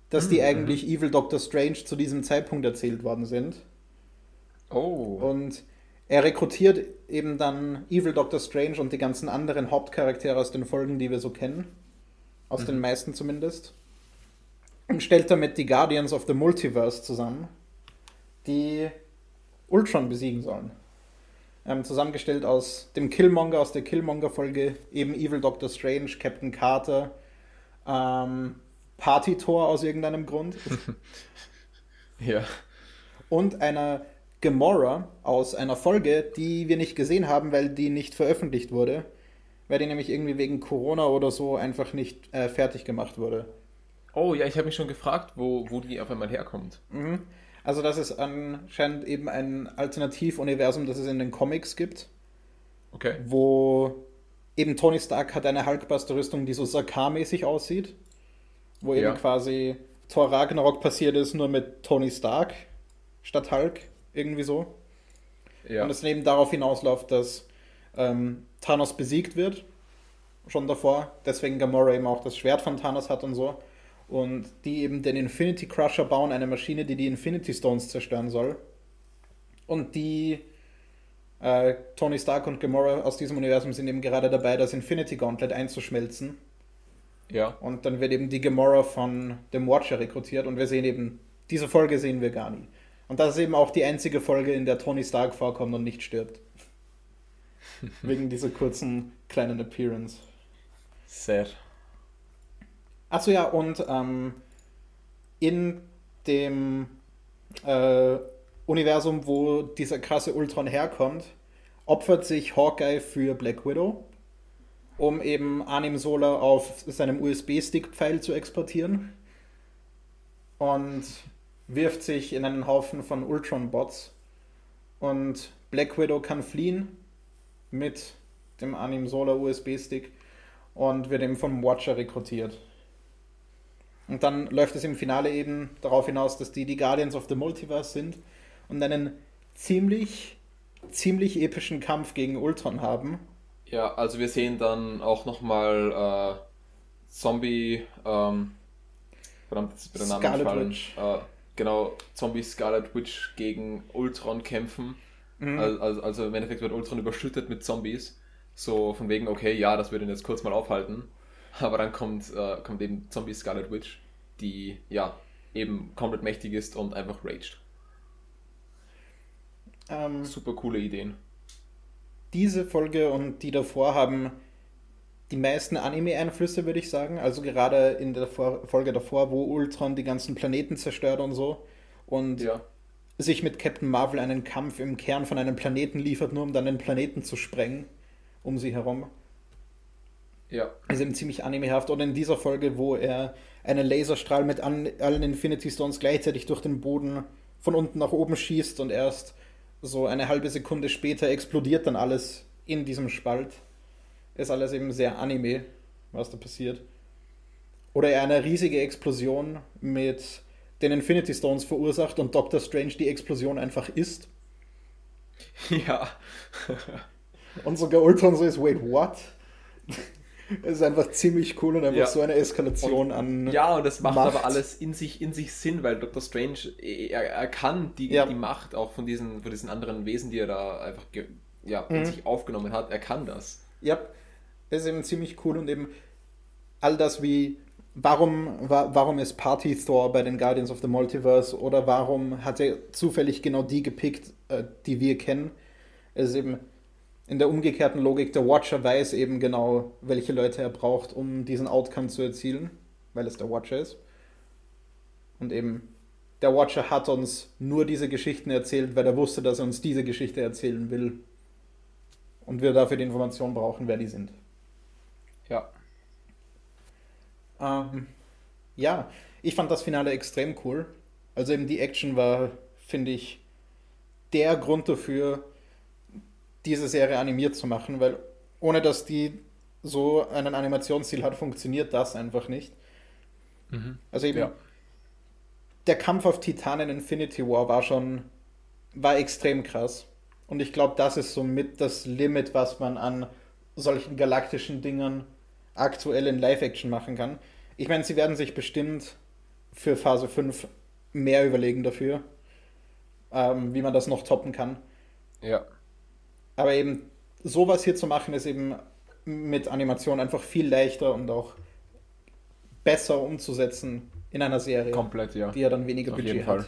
dass die mhm. eigentlich Evil Doctor Strange zu diesem Zeitpunkt erzählt worden sind. Oh. Und er rekrutiert eben dann Evil Doctor Strange und die ganzen anderen Hauptcharaktere aus den Folgen, die wir so kennen. Aus mhm. den meisten zumindest. Und stellt damit die Guardians of the Multiverse zusammen, die Ultron besiegen sollen. Ähm, zusammengestellt aus dem Killmonger aus der Killmonger-Folge, eben Evil Doctor Strange, Captain Carter, ähm, Party-Tor aus irgendeinem Grund. ja. Und einer Gamora aus einer Folge, die wir nicht gesehen haben, weil die nicht veröffentlicht wurde. Weil die nämlich irgendwie wegen Corona oder so einfach nicht äh, fertig gemacht wurde. Oh ja, ich habe mich schon gefragt, wo, wo die auf einmal herkommt. Mhm. Also das ist anscheinend eben ein Alternativuniversum, das es in den Comics gibt. Okay. Wo eben Tony Stark hat eine Hulkbuster-Rüstung, die so Sakar-mäßig aussieht. Wo ja. eben quasi Thor Ragnarok passiert ist, nur mit Tony Stark statt Hulk. Irgendwie so. Ja. Und es eben darauf hinausläuft, dass ähm, Thanos besiegt wird. Schon davor. Deswegen Gamora eben auch das Schwert von Thanos hat und so und die eben den Infinity Crusher bauen, eine Maschine, die die Infinity Stones zerstören soll. Und die äh, Tony Stark und Gamora aus diesem Universum sind eben gerade dabei, das Infinity Gauntlet einzuschmelzen. Ja. Und dann wird eben die Gamora von dem Watcher rekrutiert und wir sehen eben, diese Folge sehen wir gar nie. Und das ist eben auch die einzige Folge, in der Tony Stark vorkommt und nicht stirbt. Wegen dieser kurzen kleinen Appearance. Sehr. Achso, ja, und ähm, in dem äh, Universum, wo dieser krasse Ultron herkommt, opfert sich Hawkeye für Black Widow, um eben Anim Solar auf seinem USB-Stick-Pfeil zu exportieren. Und wirft sich in einen Haufen von Ultron-Bots. Und Black Widow kann fliehen mit dem Anim Solar USB-Stick und wird eben vom Watcher rekrutiert. Und dann läuft es im Finale eben darauf hinaus, dass die die Guardians of the Multiverse sind und einen ziemlich, ziemlich epischen Kampf gegen Ultron haben. Ja, also wir sehen dann auch nochmal äh, Zombie, ähm, verdammt, jetzt ist mir der Name Scarlet Witch. Äh, genau, Zombie Scarlet Witch gegen Ultron kämpfen. Mhm. Also, also, im Endeffekt wird Ultron überschüttet mit Zombies. So von wegen, okay, ja, das würde ihn jetzt kurz mal aufhalten. Aber dann kommt, äh, kommt eben Zombie Scarlet Witch, die ja eben komplett mächtig ist und einfach raged. Ähm, Super coole Ideen. Diese Folge und die davor haben die meisten Anime-Einflüsse, würde ich sagen. Also gerade in der Folge davor, wo Ultron die ganzen Planeten zerstört und so. Und ja. sich mit Captain Marvel einen Kampf im Kern von einem Planeten liefert, nur um dann den Planeten zu sprengen um sie herum. Ja. Ist eben ziemlich animehaft. Und in dieser Folge, wo er einen Laserstrahl mit allen Infinity Stones gleichzeitig durch den Boden von unten nach oben schießt und erst so eine halbe Sekunde später explodiert dann alles in diesem Spalt. Ist alles eben sehr Anime, was da passiert. Oder er eine riesige Explosion mit den Infinity Stones verursacht und Doctor Strange die Explosion einfach isst. Ja. und sogar Ultron so ist, wait, what? Es ist einfach ziemlich cool und einfach ja. so eine Eskalation und, an. Ja, und das macht Macht. aber alles in sich, in sich Sinn, weil Dr. Strange, er, er kann die, ja. die Macht auch von diesen, von diesen anderen Wesen, die er da einfach ja, mhm. in sich aufgenommen hat, er kann das. Ja, das ist eben ziemlich cool und eben all das wie, warum, warum ist Party Thor bei den Guardians of the Multiverse oder warum hat er zufällig genau die gepickt, äh, die wir kennen. Es ist eben in der umgekehrten Logik, der Watcher weiß eben genau, welche Leute er braucht, um diesen Outcome zu erzielen, weil es der Watcher ist. Und eben, der Watcher hat uns nur diese Geschichten erzählt, weil er wusste, dass er uns diese Geschichte erzählen will. und wir dafür die Information brauchen, wer die sind. Ja. Ähm, ja, ich fand das Finale extrem cool. Also eben die Action war, finde ich, der Grund dafür, diese Serie animiert zu machen, weil ohne dass die so einen Animationsstil hat, funktioniert das einfach nicht. Mhm. Also eben Ja. der Kampf auf Titan in Infinity War war schon, war extrem krass. Und ich glaube, das ist somit das Limit, was man an solchen galaktischen Dingen aktuell in Live-Action machen kann. Ich meine, sie werden sich bestimmt für Phase 5 mehr überlegen dafür, ähm, wie man das noch toppen kann. Ja. Aber eben sowas hier zu machen, ist eben mit Animation einfach viel leichter und auch besser umzusetzen in einer Serie, Komplett, ja. die ja dann weniger Auf Budget hat.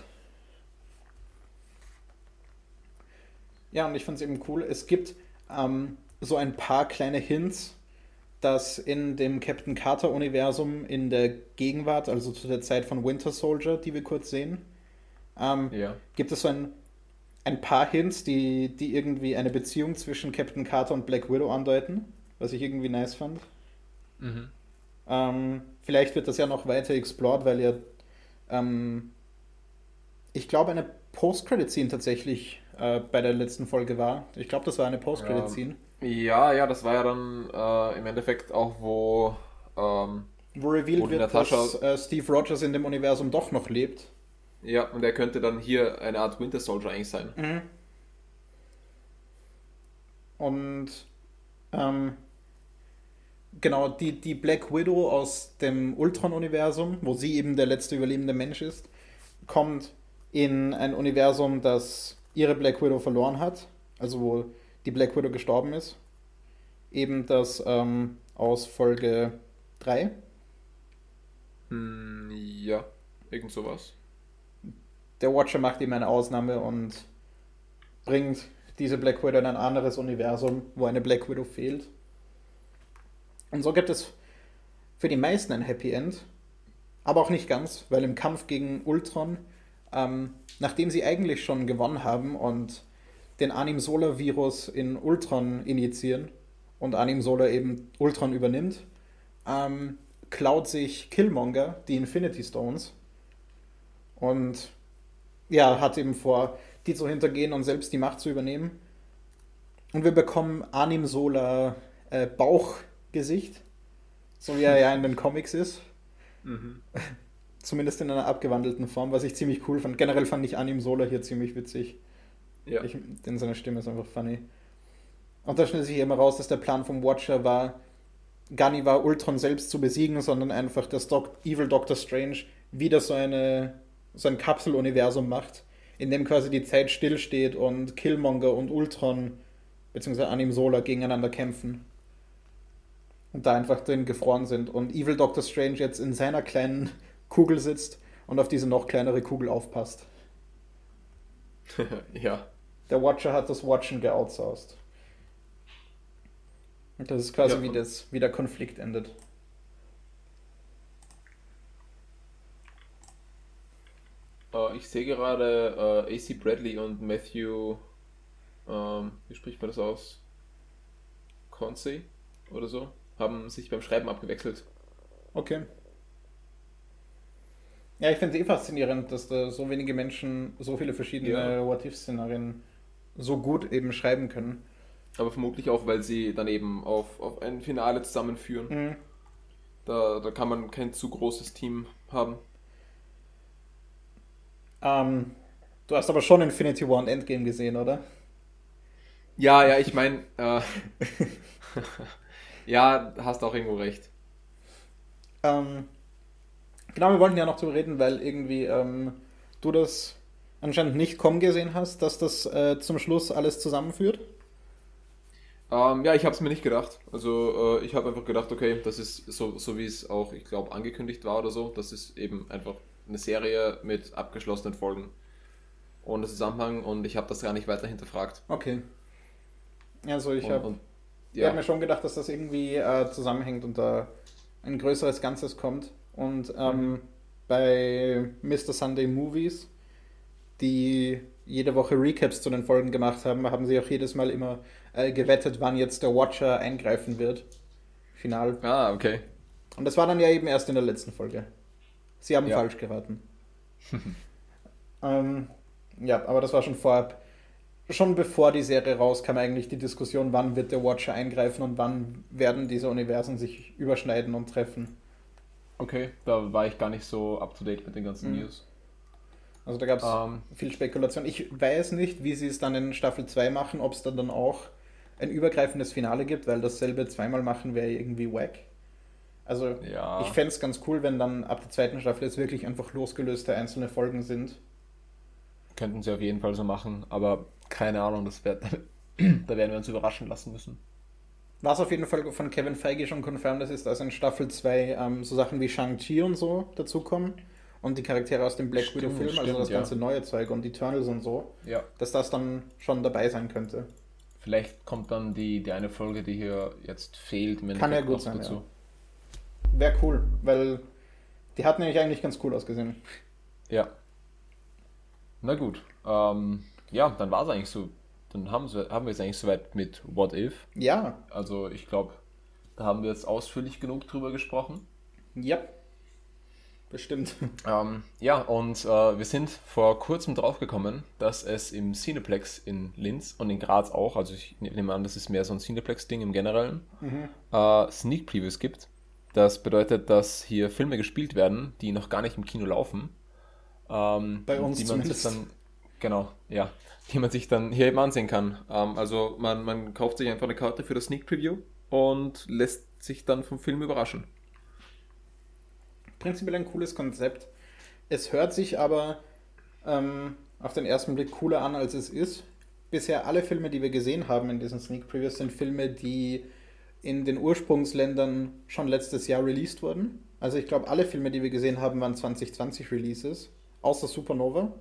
Ja, und ich fand es eben cool. Es gibt ähm, so ein paar kleine Hints, dass in dem Captain Carter-Universum in der Gegenwart, also zu der Zeit von Winter Soldier, die wir kurz sehen, ähm, Ja. gibt es so ein, ein paar Hints, die, die irgendwie eine Beziehung zwischen Captain Carter und Black Widow andeuten, was ich irgendwie nice fand. Mhm. Ähm, vielleicht wird das ja noch weiter explored, weil ja, ähm, ich glaube, eine Post-Credit-Scene tatsächlich äh, bei der letzten Folge war. Ich glaube, das war eine Post-Credit-Scene, Ja, ja, das war ja dann äh, im Endeffekt auch, wo ähm, wo revealed Wo wird, Natascha- dass äh, Steve Rogers in dem Universum doch noch lebt. ja, und er könnte dann hier eine Art Winter Soldier eigentlich sein. Mhm. Und ähm, genau, die, die Black Widow aus dem Ultron-Universum, wo sie eben der letzte überlebende Mensch ist, kommt in ein Universum, das ihre Black Widow verloren hat, also wo die Black Widow gestorben ist. Eben das ähm, aus Folge 3. Hm, ja, irgend sowas. der Watcher macht eben eine Ausnahme und bringt diese Black Widow in ein anderes Universum, wo eine Black Widow fehlt. Und so gibt es für die meisten ein Happy End, aber auch nicht ganz, weil im Kampf gegen Ultron, ähm, nachdem sie eigentlich schon gewonnen haben und den Anim Solar Virus in Ultron injizieren und Anim Solar eben Ultron übernimmt, ähm, klaut sich Killmonger die Infinity Stones und ja, hat eben vor, die zu hintergehen und selbst die Macht zu übernehmen. Und wir bekommen Anim Sola äh, Bauchgesicht, so wie er ja in den Comics ist. Mhm. Zumindest in einer abgewandelten Form, was ich ziemlich cool fand. Generell fand ich Anim Sola hier ziemlich witzig. Ja. Ich, denn seine Stimme ist einfach funny. Und da stellt sich immer raus, dass der Plan vom Watcher war, gar nicht war, Ultron selbst zu besiegen, sondern einfach, dass Doc Evil Doctor Strange wieder so, eine, so ein Kapseluniversum macht, in dem quasi die Zeit stillsteht und Killmonger und Ultron beziehungsweise Anim Sola gegeneinander kämpfen. Und da einfach drin gefroren sind. Und Evil Doctor Strange jetzt in seiner kleinen Kugel sitzt und auf diese noch kleinere Kugel aufpasst. ja. Der Watcher hat das Watchen geoutsourced. Und das ist quasi Ja. wie, das, wie der Konflikt endet. Äh, ich sehe gerade äh, AC Bradley und Matthew, ähm, wie spricht man das aus? Consey oder so, haben sich beim Schreiben abgewechselt. Okay. Ja, ich finde es eh faszinierend, dass da so wenige Menschen so viele verschiedene Ja. What-If-Szenarien so gut eben schreiben können. Aber vermutlich auch, weil sie dann eben auf, auf ein Finale zusammenführen. Mhm. Da, da kann man kein zu großes Team haben. Ähm, du hast aber schon Infinity War und Endgame gesehen, oder? Ja, ja, ich meine, äh, ja, hast auch irgendwo recht. Ähm, genau, wir wollten ja noch drüber reden, weil irgendwie ähm, du das anscheinend nicht kommen gesehen hast, dass das äh, zum Schluss alles zusammenführt. Ähm, ja, ich habe es mir nicht gedacht. Also äh, ich habe einfach gedacht, okay, das ist so, so wie es auch, ich glaube, angekündigt war oder so. Das ist eben einfach eine Serie mit abgeschlossenen Folgen ohne Zusammenhang und ich habe das gar nicht weiter hinterfragt. Okay. Also ich und, habe und, ich ja, hab mir schon gedacht, dass das irgendwie äh, zusammenhängt und da ein größeres Ganzes kommt. Und ähm, bei Mr. Sunday Movies, die jede Woche Recaps zu den Folgen gemacht haben, haben sie auch jedes Mal immer äh, gewettet, wann jetzt der Watcher eingreifen wird. Final. Ah, okay. Und das war dann ja eben erst in der letzten Folge. Sie haben Ja. falsch geraten. ähm, ja, aber das war schon vorab. Schon bevor die Serie rauskam, eigentlich die Diskussion, wann wird der Watcher eingreifen und wann werden diese Universen sich überschneiden und treffen. Okay, da war ich gar nicht so up to date mit den ganzen Mhm. News. Also da gab es Ähm, viel Spekulation. Ich weiß nicht, wie sie es dann in Staffel 2 machen, ob es dann, dann auch ein übergreifendes Finale gibt, weil dasselbe zweimal machen wäre irgendwie wack. Also ja. ich fände es ganz cool, wenn dann ab der zweiten Staffel jetzt wirklich einfach losgelöste einzelne Folgen sind. Könnten sie auf jeden Fall so machen, aber keine Ahnung, das wär, da werden wir uns überraschen lassen müssen. Was auf jeden Fall von Kevin Feige schon confirmed ist, dass in Staffel 2 ähm, so Sachen wie Shang-Chi und so dazukommen und die Charaktere aus dem Black Stimmt, Widow-Film, also das ja. ganze neue Zeug und die Eternals und so, Ja. dass das dann schon dabei sein könnte. Vielleicht kommt dann die, die eine Folge, die hier jetzt fehlt, im Kann ja gut sein, dazu. ja. Wäre cool, weil die hat nämlich eigentlich ganz cool ausgesehen. Ja. Na gut. Ähm, ja, dann war es eigentlich so. Dann haben, haben wir es eigentlich soweit mit What If. Ja, Also ich glaube, da haben wir jetzt ausführlich genug drüber gesprochen. ja. Bestimmt. Ähm, ja, und äh, wir sind vor kurzem draufgekommen, dass es im Cineplex in Linz und in Graz auch, also ich nehme an, das ist mehr so ein Cineplex-Ding im Generellen, Mhm. äh, Sneak Previews gibt. Das bedeutet, dass hier Filme gespielt werden, die noch gar nicht im Kino laufen. Ähm, Bei uns die man sich zumindest. dann, genau, ja, die man sich dann hier eben ansehen kann. Ähm, also man, man kauft sich einfach eine Karte für das Sneak Preview und lässt sich dann vom Film überraschen. Prinzipiell ein cooles Konzept. Es hört sich aber ähm, auf den ersten Blick cooler an, als es ist. Bisher alle Filme, die wir gesehen haben in diesen Sneak Previews, sind Filme, die in den Ursprungsländern schon letztes Jahr released wurden. Also ich glaube, alle Filme, die wir gesehen haben, waren 2020 Releases, außer Supernova.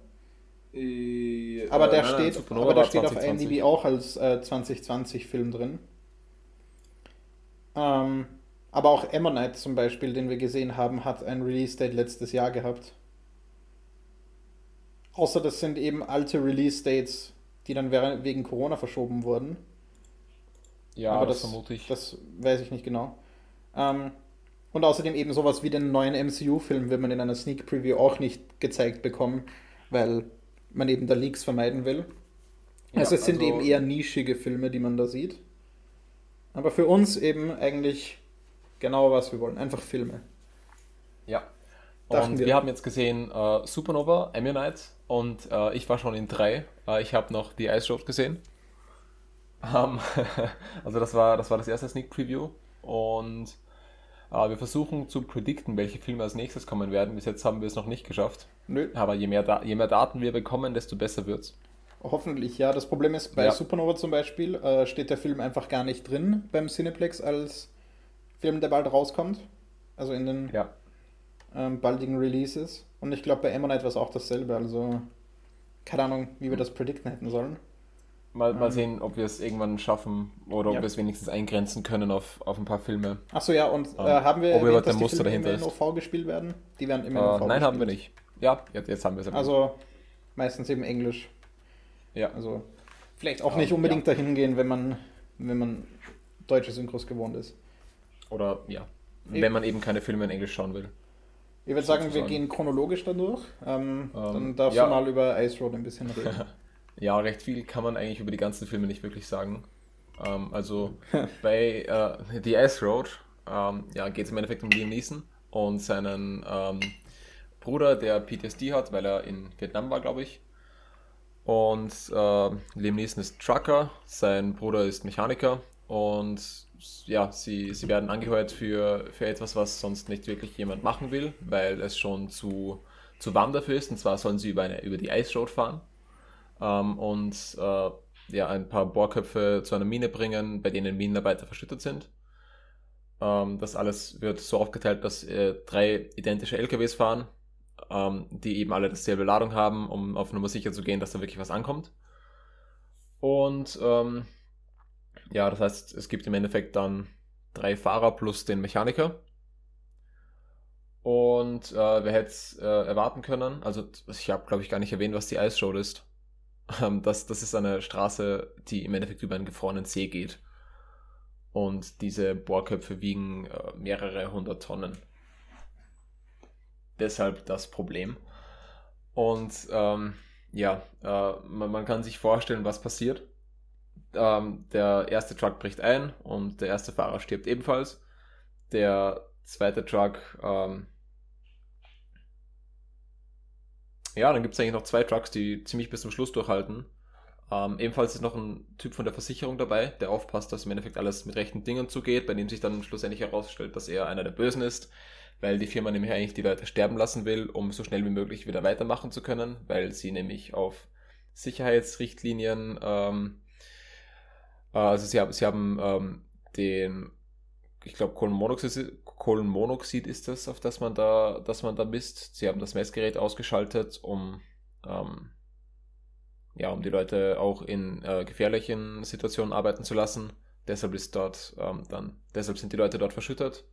Aber der steht, aber der steht auf IMDb auch als äh, 2020-Film drin. Ähm, aber auch Ammonite zum Beispiel, den wir gesehen haben, hat ein Release-Date letztes Jahr gehabt. Außer das sind eben alte Release-Dates, die dann wegen Corona verschoben wurden. Ja, aber das, das, vermute ich. Das weiß ich nicht genau. Ähm, und außerdem eben sowas wie den neuen MCU-Film wird man in einer Sneak Preview auch nicht gezeigt bekommen, weil man eben da Leaks vermeiden will. Ja, also es sind also- eben eher nischige Filme, die man da sieht. Aber für uns eben eigentlich genau was wir wollen. Einfach Filme. Ja. Dachten Und wir. wir. haben jetzt gesehen äh, Supernova, Ammonite und äh, ich war schon in drei. Äh, ich habe noch die Ice Road gesehen. Ähm, also das war, das war das erste Sneak Preview und äh, wir versuchen zu predikten, welche Filme als nächstes kommen werden. Bis jetzt haben wir es noch nicht geschafft. Nö, Aber je mehr, da je mehr Daten wir bekommen, desto besser wird's. hoffentlich ja. Das Problem ist, bei Ja. Supernova zum Beispiel äh, steht der Film einfach gar nicht drin beim Cineplex als Film, der bald rauskommt. Also in den Ja. ähm, baldigen Releases. Und ich glaube, bei Ammonite war es auch dasselbe. Also, keine Ahnung, wie wir das predikten hätten sollen. Mal, mal Ähm. sehen, ob wir es irgendwann schaffen oder Ja. ob wir es wenigstens eingrenzen können auf, auf ein paar Filme. Achso, ja, und äh, Ähm, haben wir ob überhaupt dass ein die Muster Filme immer in. OV gespielt werden? Die werden Äh, immer in OV nein, haben wir gespielt. nicht. Ja, jetzt, jetzt haben wir es. Also, meistens eben Englisch. ja. Also, vielleicht auch Ähm, nicht unbedingt dahin gehen, wenn man, wenn man deutsche Synchros gewohnt ist. Oder ja, Ich- wenn man eben keine Filme in Englisch schauen will. Ich würde sagen, wir gehen chronologisch dadurch. Ähm, dann Ähm, darfst ja. du mal über Ice Road ein bisschen reden. Ja, recht viel kann man eigentlich über die ganzen Filme nicht wirklich sagen. Ähm, also bei äh, The Ice Road ähm, ja, geht es im Endeffekt um Liam Neeson und seinen ähm, Bruder, der PTSD hat, weil er in Vietnam war, glaube ich. Und äh, Liam Neeson ist Trucker, sein Bruder ist Mechaniker und ja, sie, sie werden angeheuert für, für etwas, was sonst nicht wirklich jemand machen will, weil es schon zu, zu warm dafür ist. Und zwar sollen sie über, eine, über die Ice Road fahren ähm, und äh, ja, ein paar Bohrköpfe zu einer Mine bringen, bei denen Minenarbeiter verschüttet sind. Ähm, das alles wird so aufgeteilt, dass äh, drei identische LKWs fahren, ähm, die eben alle dasselbe Ladung haben, um auf Nummer sicher zu gehen, dass da wirklich was ankommt. Und ähm, ja, das heißt, es gibt im Endeffekt dann drei Fahrer plus den Mechaniker. Und äh, wer hätte es äh, erwarten können? Also, ich habe, glaube ich, gar nicht erwähnt, was die Ice Road ist. Ähm, das, das ist eine Straße, die im Endeffekt über einen gefrorenen See geht. Und diese Bohrköpfe wiegen äh, mehrere hundert Tonnen. Deshalb das Problem. Und ähm, ja, äh, man, man, kann sich vorstellen, was passiert. Ähm, der erste Truck bricht ein und der erste Fahrer stirbt ebenfalls. Der zweite Truck ähm, Ja, dann gibt es eigentlich noch zwei Trucks, die ziemlich bis zum Schluss durchhalten. Ähm, ebenfalls ist noch ein Typ von der Versicherung dabei, der aufpasst, dass im Endeffekt alles mit rechten Dingen zugeht, bei dem sich dann schlussendlich herausstellt, dass er einer der Bösen ist, weil die Firma nämlich eigentlich die Leute sterben lassen will, um so schnell wie möglich wieder weitermachen zu können, weil sie nämlich auf Sicherheitsrichtlinien, ähm, äh, also sie haben, sie haben ähm, den, ich glaube, Kohlenmonoxid, Kohlenmonoxid ist das, auf das man da, das man da misst. Sie haben das Messgerät ausgeschaltet, um ähm, ja, um die Leute auch in äh, gefährlichen Situationen arbeiten zu lassen. Deshalb ist dort ähm, dann, deshalb sind die Leute dort verschüttet.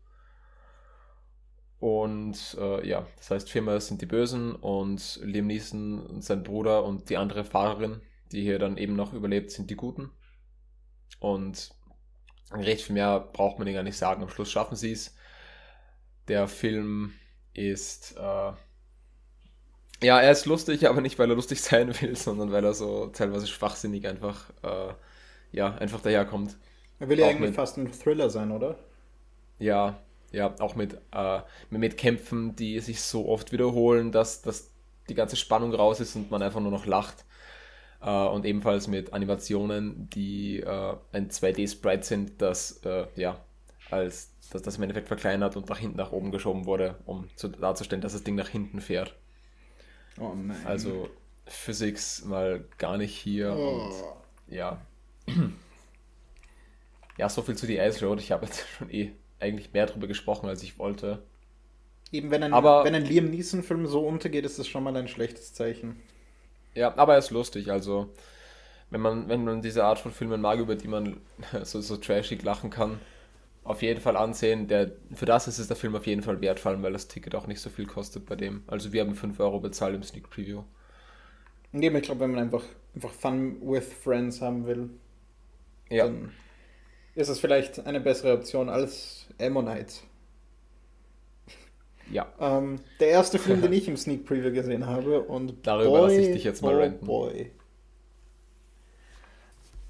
Und äh, ja, das heißt, Firma sind die Bösen und Liam Neeson, sein Bruder und die andere Fahrerin, die hier dann eben noch überlebt, sind die Guten. Und recht viel mehr braucht man ihnen gar nicht sagen. Am Schluss schaffen sie es. Der Film ist, äh, ja, er ist lustig, aber nicht, weil er lustig sein will, sondern weil er so teilweise schwachsinnig einfach, äh, ja, einfach daherkommt. Er will ja eigentlich mit, fast ein Thriller sein, oder? Ja, ja, auch mit, äh, mit Kämpfen, die sich so oft wiederholen, dass, dass die ganze Spannung raus ist und man einfach nur noch lacht. Äh, und ebenfalls mit Animationen, die äh, ein 2D-Sprite sind, das äh, ja als dass das im Endeffekt verkleinert und nach hinten nach oben geschoben wurde, um zu, darzustellen, dass das Ding nach hinten fährt. Oh nein. Also Physics mal gar nicht hier oh. und ja. Ja, so viel zu die Ice Road. Ich habe jetzt schon eh eigentlich mehr darüber gesprochen, als ich wollte. Eben, wenn ein, aber, wenn ein Liam Neeson-Film so untergeht, ist das schon mal ein schlechtes Zeichen. Ja, aber er ist lustig, also wenn man, wenn man diese Art von Filmen mag, über die man so, so trashig lachen kann, auf jeden Fall ansehen. Der, für das ist es der Film auf jeden Fall wert, vor allem weil das Ticket auch nicht so viel kostet bei dem. Also wir haben 5 Euro bezahlt im Sneak Preview. Nee, ich glaube, wenn man einfach, einfach Fun with Friends haben will, ja. dann ist es vielleicht eine bessere Option als Ammonite. Ja. Ähm, der erste Film, den ich im Sneak Preview gesehen habe und darüber lasse ich dich jetzt mal oh renten. Boy.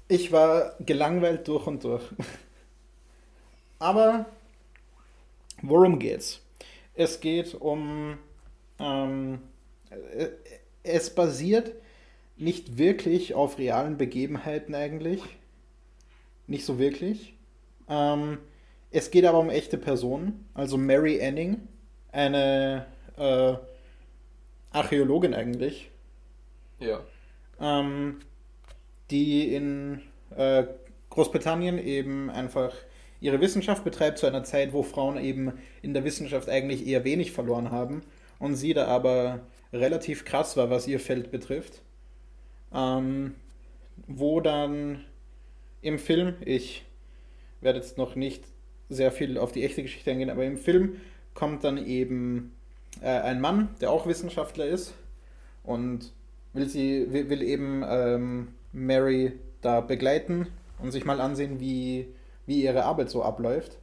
Ich war gelangweilt durch und durch. Aber worum geht's? Es geht um. Ähm, äh, es basiert nicht wirklich auf realen Begebenheiten eigentlich. Nicht so wirklich. Ähm, es geht aber um echte Personen. Also Mary Anning, eine äh, Archäologin eigentlich. Ja. Ähm, die in äh, Großbritannien eben einfach ihre Wissenschaft betreibt zu einer Zeit, wo Frauen eben in der Wissenschaft eigentlich eher wenig verloren haben und sie da aber relativ krass war, was ihr Feld betrifft. Ähm, wo dann im Film, ich werde jetzt noch nicht sehr viel auf die echte Geschichte eingehen, aber im Film kommt dann eben äh, ein Mann, der auch Wissenschaftler ist und will sie will, will eben ähm, Mary da begleiten und sich mal ansehen, wie wie ihre Arbeit so abläuft.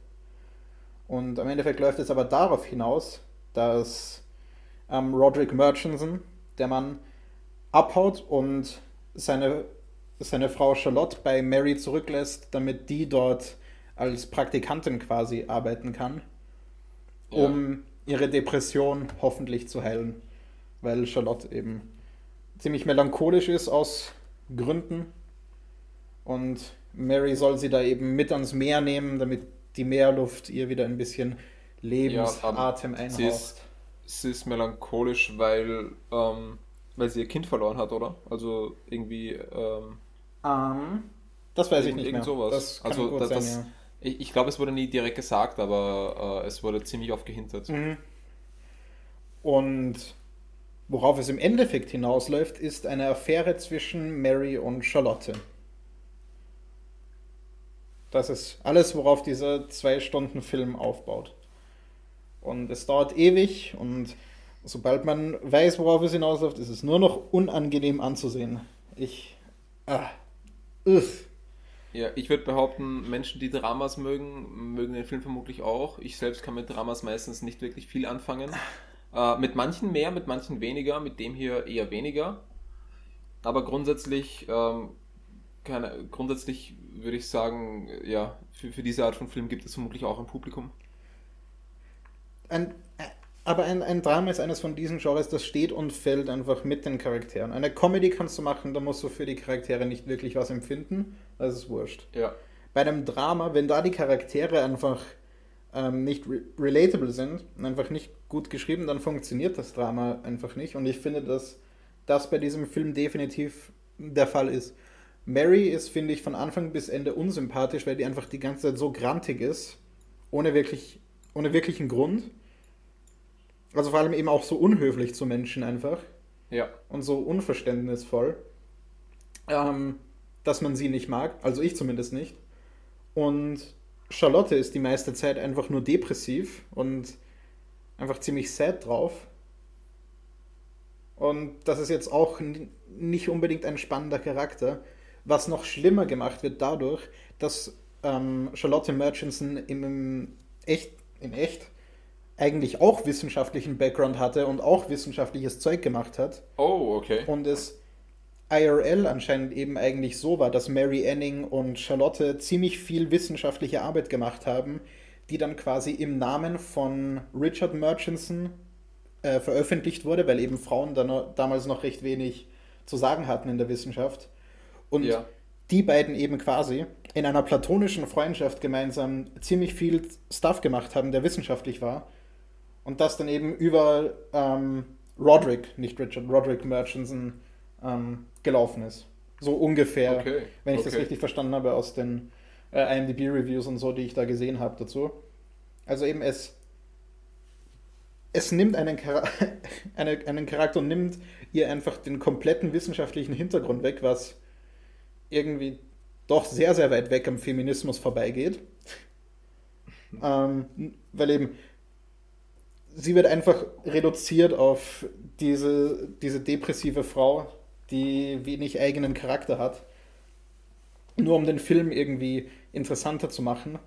Und am Endeffekt läuft es aber darauf hinaus, dass ähm, Roderick Murchison, der Mann, abhaut und seine, seine Frau Charlotte bei Mary zurücklässt, damit die dort als Praktikantin quasi arbeiten kann, ja. um ihre Depression hoffentlich zu heilen, weil Charlotte eben ziemlich melancholisch ist aus Gründen und Mary soll sie da eben mit ans Meer nehmen, damit die Meerluft ihr wieder ein bisschen Lebensatem ja, einhaucht. Sie ist, sie ist melancholisch, weil, ähm, weil sie ihr Kind verloren hat, oder? Also irgendwie. Ähm, um, das weiß ich nicht mehr. Sowas. Das also das, sein, das, ja. Ich, ich glaube, es wurde nie direkt gesagt, aber äh, es wurde ziemlich oft gehindert. Mhm. Und worauf es im Endeffekt hinausläuft, ist eine Affäre zwischen Mary und Charlotte. Das ist alles, worauf dieser zwei Stunden Film aufbaut. Und es dauert ewig und sobald man weiß, worauf es hinausläuft, ist es nur noch unangenehm anzusehen. Ich. Ah. Uff. Ja, ich würde behaupten, Menschen, die Dramas mögen, mögen den Film vermutlich auch. Ich selbst kann mit Dramas meistens nicht wirklich viel anfangen. Äh, mit manchen mehr, mit manchen weniger, mit dem hier eher weniger. Aber grundsätzlich, ähm, keine, grundsätzlich würde ich sagen, ja, für, für diese Art von Film gibt es vermutlich auch ein Publikum. Ein, äh, aber ein, ein Drama ist eines von diesen Genres, das steht und fällt einfach mit den Charakteren. Eine Comedy kannst du machen, da musst du für die Charaktere nicht wirklich was empfinden, das ist wurscht. Ja. Bei einem Drama, wenn da die Charaktere einfach ähm, nicht re relatable sind, einfach nicht gut geschrieben, dann funktioniert das Drama einfach nicht. Und ich finde, dass das bei diesem Film definitiv der Fall ist. Mary ist, finde ich, von Anfang bis Ende unsympathisch, weil die einfach die ganze Zeit so grantig ist, ohne wirklich, ohne wirklichen Grund. Also vor allem eben auch so unhöflich zu Menschen einfach. Ja. Und so unverständnisvoll, ähm, dass man sie nicht mag. Also ich zumindest nicht. Und Charlotte ist die meiste Zeit einfach nur depressiv und einfach ziemlich sad drauf. Und das ist jetzt auch nicht unbedingt ein spannender Charakter. Was noch schlimmer gemacht wird dadurch, dass ähm, Charlotte Murchison im echt, in echt eigentlich auch wissenschaftlichen Background hatte und auch wissenschaftliches Zeug gemacht hat. Oh, okay. Und es IRL anscheinend eben eigentlich so war, dass Mary Anning und Charlotte ziemlich viel wissenschaftliche Arbeit gemacht haben, die dann quasi im Namen von Richard Murchison äh, veröffentlicht wurde, weil eben Frauen dann damals noch recht wenig zu sagen hatten in der Wissenschaft. Und ja. die beiden eben quasi in einer platonischen Freundschaft gemeinsam ziemlich viel Stuff gemacht haben, der wissenschaftlich war. Und das dann eben über ähm, Roderick, nicht Richard, Roderick Murchison ähm, gelaufen ist. So ungefähr, okay. wenn ich okay. das richtig verstanden habe aus den äh, IMDb-Reviews und so, die ich da gesehen habe dazu. Also eben es, es nimmt einen, Char eine, einen Charakter und nimmt ihr einfach den kompletten wissenschaftlichen Hintergrund weg, was irgendwie doch sehr, sehr weit weg am Feminismus vorbeigeht. ähm, weil eben sie wird einfach reduziert auf diese, diese depressive Frau, die wenig eigenen Charakter hat, nur um den Film irgendwie interessanter zu machen.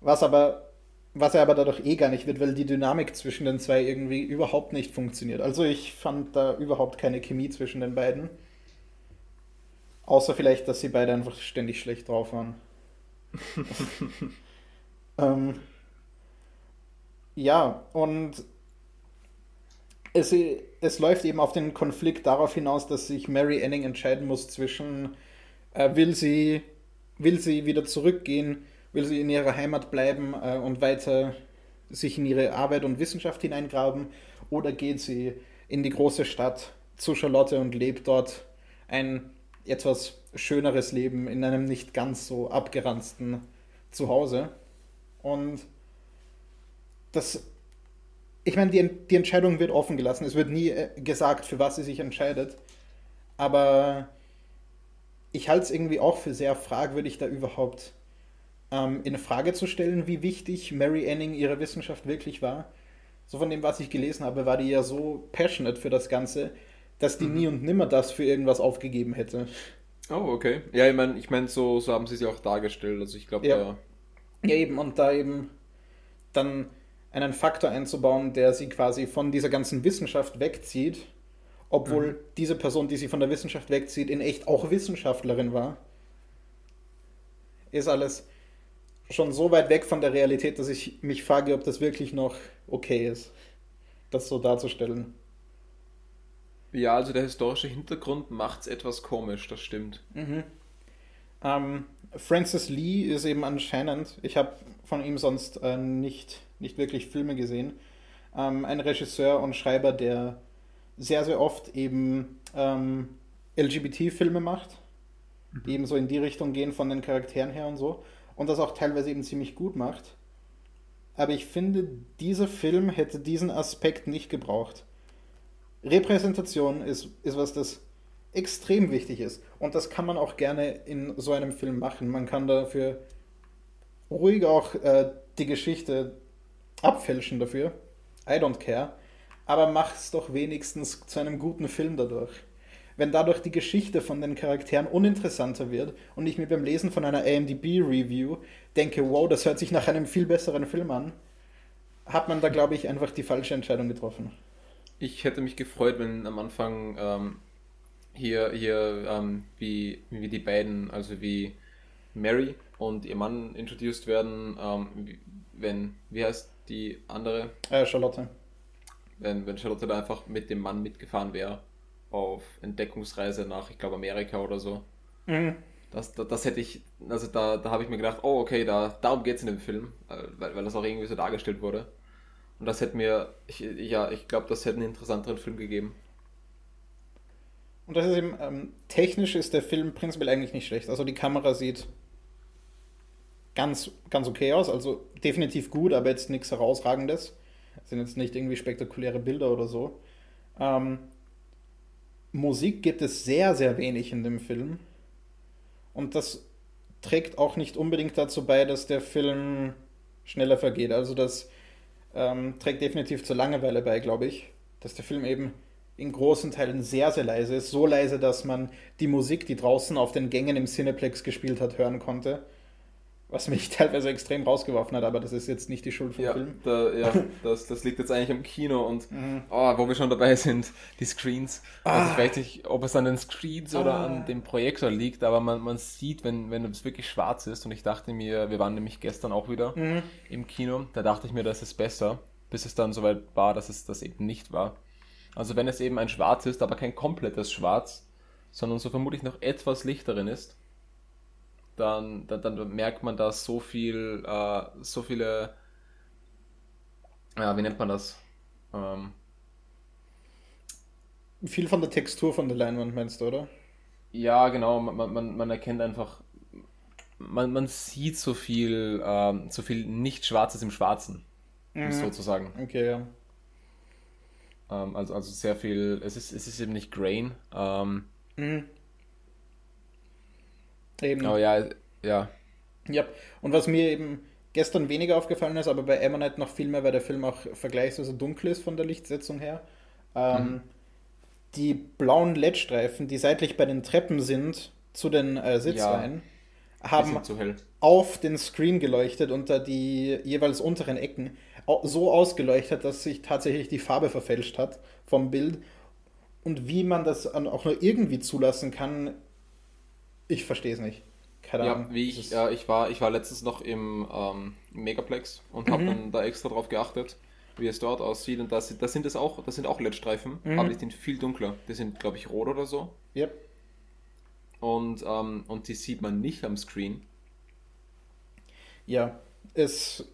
Was aber was er aber dadurch eh gar nicht wird, weil die Dynamik zwischen den zwei irgendwie überhaupt nicht funktioniert. Also ich fand da überhaupt keine Chemie zwischen den beiden. Außer vielleicht, dass sie beide einfach ständig schlecht drauf waren. ähm, ja, und es, es läuft eben auf den Konflikt darauf hinaus, dass sich Mary Anning entscheiden muss zwischen, äh, will, sie, will sie wieder zurückgehen, will sie in ihrer Heimat bleiben äh, und weiter sich in ihre Arbeit und Wissenschaft hineingraben, oder geht sie in die große Stadt zu Charlotte und lebt dort ein etwas schöneres Leben in einem nicht ganz so abgeranzten Zuhause. Und das ich meine, die, die Entscheidung wird offen gelassen. Es wird nie äh, gesagt, für was sie sich entscheidet. Aber ich halte es irgendwie auch für sehr fragwürdig, da überhaupt ähm, in Frage zu stellen, wie wichtig Mary Anning ihre Wissenschaft wirklich war. So von dem, was ich gelesen habe, war die ja so passionate für das Ganze, dass die mhm. nie und nimmer das für irgendwas aufgegeben hätte. Oh, okay. Ja, ich meine, ich mein, so, so haben sie sie auch dargestellt. Also ich glaube, ja. Da ja, eben, und da eben dann einen Faktor einzubauen, der sie quasi von dieser ganzen Wissenschaft wegzieht, obwohl mhm. diese Person, die sie von der Wissenschaft wegzieht, in echt auch Wissenschaftlerin war, ist alles schon so weit weg von der Realität, dass ich mich frage, ob das wirklich noch okay ist, das so darzustellen. Ja, also der historische Hintergrund macht es etwas komisch, das stimmt. Mhm. Ähm, Francis Lee ist eben anscheinend, ich habe von ihm sonst äh, nicht nicht wirklich Filme gesehen. Ähm, ein Regisseur und Schreiber, der sehr, sehr oft eben ähm, LGBT-Filme macht, mhm. die eben so in die Richtung gehen von den Charakteren her und so. Und das auch teilweise eben ziemlich gut macht. Aber ich finde, dieser Film hätte diesen Aspekt nicht gebraucht. Repräsentation ist, ist was, das extrem wichtig ist. Und das kann man auch gerne in so einem Film machen. Man kann dafür ruhig auch äh, die Geschichte abfälschen dafür. I don't care. Aber mach es doch wenigstens zu einem guten Film dadurch. wenn dadurch die Geschichte von den Charakteren uninteressanter wird und ich mir beim Lesen von einer AMDB-Review denke, wow, das hört sich nach einem viel besseren Film an, hat man da, glaube ich, einfach die falsche Entscheidung getroffen. Ich hätte mich gefreut, wenn am Anfang ähm, hier, hier ähm, wie, wie die beiden, also wie Mary und ihr Mann introduced werden, ähm, wenn, wie heißt die andere? Äh, Charlotte. Wenn, wenn Charlotte da einfach mit dem Mann mitgefahren wäre auf Entdeckungsreise nach, ich glaube, Amerika oder so. Mhm. Das, das, das, hätte ich, also da, da habe ich mir gedacht, oh, okay, da, darum geht es in dem Film, äh, weil, weil das auch irgendwie so dargestellt wurde. Und das hätte mir, ich, ja, ich glaube, das hätte einen interessanteren Film gegeben. Und das ist eben, ähm, technisch ist der Film prinzipiell eigentlich nicht schlecht. Also die Kamera sieht ganz, ganz okay aus, also definitiv gut, aber jetzt nichts herausragendes. Das sind jetzt nicht irgendwie spektakuläre Bilder oder so. Ähm, Musik gibt es sehr, sehr wenig in dem Film. Und das trägt auch nicht unbedingt dazu bei, dass der Film schneller vergeht. Also das ähm, trägt definitiv zur Langeweile bei, glaube ich. Dass der Film eben in großen Teilen sehr, sehr leise ist. So leise, dass man die Musik, die draußen auf den Gängen im Cineplex gespielt hat, hören konnte was mich teilweise extrem rausgeworfen hat, aber das ist jetzt nicht die Schuld vom ja, Film. Da, ja, das, das liegt jetzt eigentlich am Kino und mhm. oh, wo wir schon dabei sind, die Screens. Ah. Also ich weiß nicht, ob es an den Screens ah. oder an dem Projektor liegt, aber man, man sieht, wenn, wenn es wirklich schwarz ist und ich dachte mir, wir waren nämlich gestern auch wieder mhm. im Kino, da dachte ich mir, das ist besser, bis es dann soweit war, dass es das eben nicht war. Also wenn es eben ein Schwarz ist, aber kein komplettes Schwarz, sondern so vermutlich noch etwas Licht darin ist, dann, dann, dann merkt man, dass so viel, äh, so viele, ja, wie nennt man das? Ähm, viel von der Textur von der Leinwand meinst du, oder? Ja, genau, man, man, man erkennt einfach, man, man sieht so viel, ähm, so viel nicht Schwarzes im Schwarzen, mhm. sozusagen. Okay, ja. Ähm, also, also sehr viel, es ist, es ist eben nicht Grain. Ähm, mhm. Eben. Aber ja, ja. Ja, und was mir eben gestern weniger aufgefallen ist, aber bei Ammonite noch viel mehr, weil der Film auch vergleichsweise dunkel ist von der Lichtsetzung her. Ähm, mhm. Die blauen LED-Streifen, die seitlich bei den Treppen sind, zu den äh, Sitzreihen, ja, haben auf den Screen geleuchtet unter die jeweils unteren Ecken so ausgeleuchtet, dass sich tatsächlich die Farbe verfälscht hat vom Bild. Und wie man das auch nur irgendwie zulassen kann, ich verstehe es nicht. Keine ja, Ahnung. Wie ich, ja, ich, war, ich war letztens noch im ähm, Megaplex und mhm. habe dann da extra drauf geachtet, wie es dort aussieht. Und das, das sind es auch, das sind auch LED-Streifen, mhm. aber die sind viel dunkler. Die sind, glaube ich, rot oder so. Yep. Und, ähm, und die sieht man nicht am Screen. Ja, es.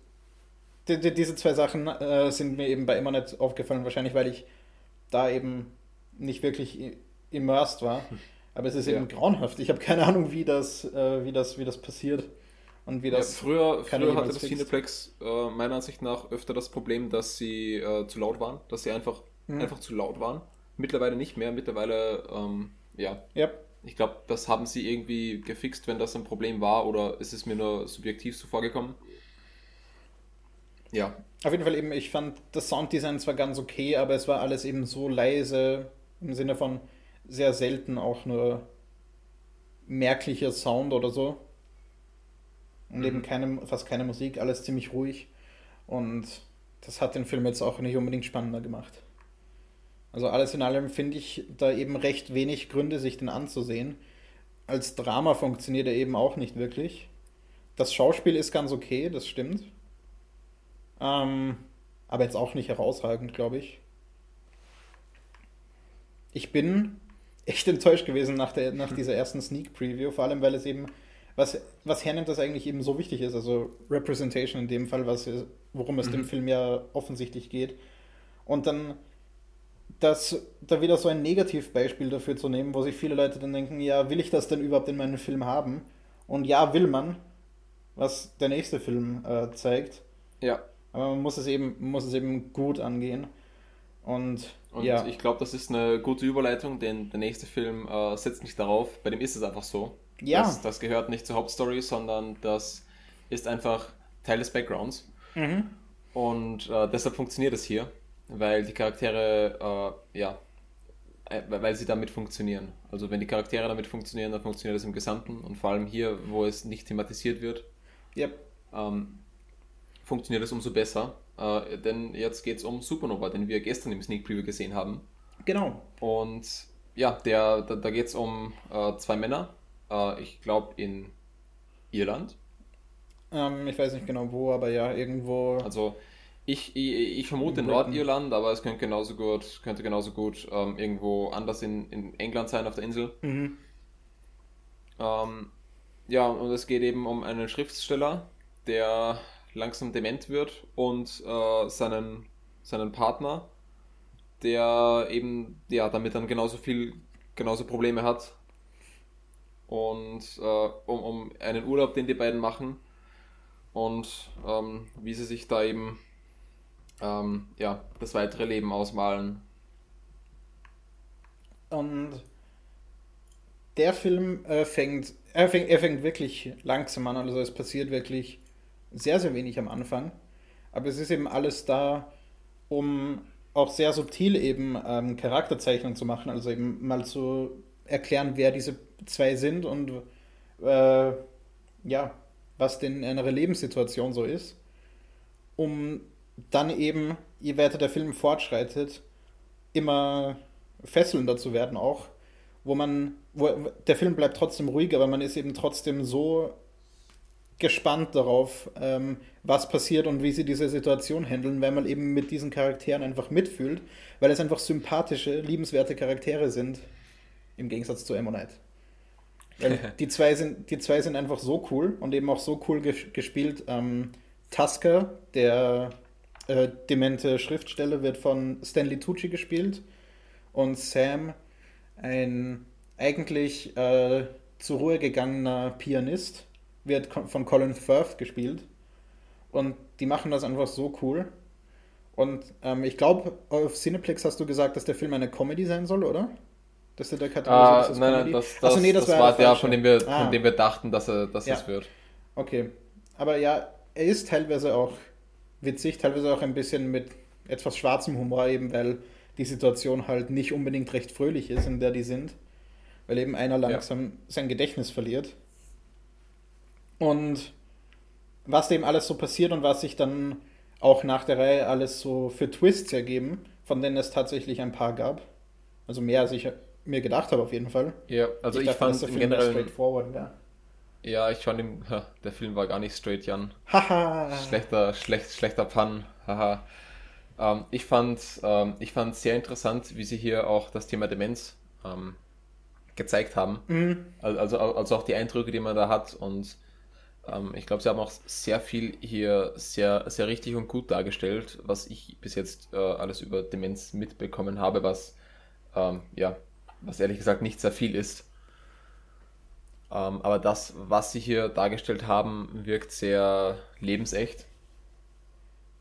Die, die, diese zwei Sachen äh, sind mir eben bei immer nicht aufgefallen, wahrscheinlich weil ich da eben nicht wirklich immersed war. Aber es ist ja. eben grauenhaft. Ich habe keine Ahnung, wie das, äh, wie das, wie das passiert. Und wie das ja, früher früher hatte das Cineplex äh, meiner Ansicht nach öfter das Problem, dass sie äh, zu laut waren, dass sie einfach, mhm. einfach zu laut waren. Mittlerweile nicht mehr. Mittlerweile, ähm, ja. Yep. Ich glaube, das haben sie irgendwie gefixt, wenn das ein Problem war, oder ist es mir nur subjektiv so vorgekommen? Ja. Auf jeden Fall eben, ich fand das Sounddesign zwar ganz okay, aber es war alles eben so leise im Sinne von, sehr selten auch nur merklicher Sound oder so. Und mhm. eben keine, fast keine Musik, alles ziemlich ruhig. Und das hat den Film jetzt auch nicht unbedingt spannender gemacht. Also alles in allem finde ich da eben recht wenig Gründe, sich den anzusehen. Als Drama funktioniert er eben auch nicht wirklich. Das Schauspiel ist ganz okay, das stimmt. Ähm, aber jetzt auch nicht herausragend, glaube ich. Ich bin echt enttäuscht gewesen nach, der, nach dieser ersten Sneak Preview, vor allem weil es eben, was, was hernimmt, das eigentlich eben so wichtig ist, also Representation in dem Fall, was, worum es mhm. dem Film ja offensichtlich geht. Und dann das da wieder so ein Negativbeispiel dafür zu nehmen, wo sich viele Leute dann denken, ja, will ich das denn überhaupt in meinem Film haben? Und ja, will man, was der nächste Film äh, zeigt. Ja. Aber man muss es eben, muss es eben gut angehen. Und, und ja. ich glaube, das ist eine gute Überleitung, denn der nächste Film äh, setzt nicht darauf, bei dem ist es einfach so. Ja. Das, das gehört nicht zur Hauptstory, sondern das ist einfach Teil des Backgrounds. Mhm. Und äh, deshalb funktioniert es hier, weil die Charaktere, äh, ja, äh, weil sie damit funktionieren. Also wenn die Charaktere damit funktionieren, dann funktioniert das im Gesamten und vor allem hier, wo es nicht thematisiert wird, Yep. ähm, funktioniert es umso besser. Äh, denn jetzt geht es um Supernova, den wir gestern im Sneak Preview gesehen haben. Genau. Und ja, der, da, da geht es um äh, zwei Männer, äh, ich glaube in Irland. Ähm, ich weiß nicht genau wo, aber ja, irgendwo. Also ich, ich, ich vermute In. Nordirland, aber es könnte genauso gut, könnte genauso gut ähm, irgendwo anders in, in England sein, auf der Insel. Mhm. Ähm, ja, und es geht eben um einen Schriftsteller, der langsam dement wird und äh, seinen, seinen Partner, der eben ja, damit dann genauso viel, genauso Probleme hat. Und äh, um, um einen Urlaub, den die beiden machen und ähm, wie sie sich da eben ähm, ja, das weitere Leben ausmalen. Und der Film äh, fängt, er fängt, er fängt wirklich langsam an, also es passiert wirklich sehr, sehr wenig am Anfang. Aber es ist eben alles da, um auch sehr subtil eben ähm, Charakterzeichnung zu machen, also eben mal zu erklären, wer diese zwei sind und äh, ja, was denn ihre Lebenssituation so ist, um dann eben, je weiter der Film fortschreitet, immer fesselnder zu werden auch, wo man, wo der Film bleibt trotzdem ruhig, aber man ist eben trotzdem so gespannt darauf, ähm, was passiert und wie sie diese Situation handeln, weil man eben mit diesen Charakteren einfach mitfühlt, weil es einfach sympathische, liebenswerte Charaktere sind, im Gegensatz zu Ammonite. Weil die zwei sind, die zwei sind einfach so cool und eben auch so cool ges gespielt. Ähm, Tusker, der äh, demente Schriftsteller, wird von Stanley Tucci gespielt und Sam, ein eigentlich äh, zur Ruhe gegangener Pianist, wird von Colin Firth gespielt. Und die machen das einfach so cool. Und ähm, ich glaube, auf Cineplex hast du gesagt, dass der Film eine Comedy sein soll, oder? Dass der kategorisiert Ah, ist nein, nein, Comedy? das, Ach das, so, nee, das, war war der von dem wir, Ah. von dem wir dachten, dass er dass Ja. es wird. Okay. Aber ja, er ist teilweise auch witzig, teilweise auch ein bisschen mit etwas schwarzem Humor, eben weil die Situation halt nicht unbedingt recht fröhlich ist, in der die sind. Weil eben einer langsam sein Gedächtnis verliert. Und was dem alles so passiert und was sich dann auch nach der Reihe alles so für Twists ergeben, von denen es tatsächlich ein paar gab. Also mehr als ich mir gedacht habe auf jeden Fall. Ja, also ich, dachte, fand im mehr Generellen, straightforward wäre. ja, ich fand im, ha, der Film war gar nicht straight, Jan. Haha. Schlechter, schlecht, schlechter Pun, haha. Ähm, ich fand, ähm, ich fand sehr interessant, wie sie hier auch das Thema Demenz ähm, gezeigt haben. Mhm. Al- Also, also auch die Eindrücke, die man da hat. Und ähm, ich glaube, sie haben auch sehr viel hier sehr, sehr richtig und gut dargestellt, was ich bis jetzt äh, alles über Demenz mitbekommen habe, was ähm, ja, was ehrlich gesagt nicht sehr viel ist. Ähm, aber das, was sie hier dargestellt haben, wirkt sehr lebensecht.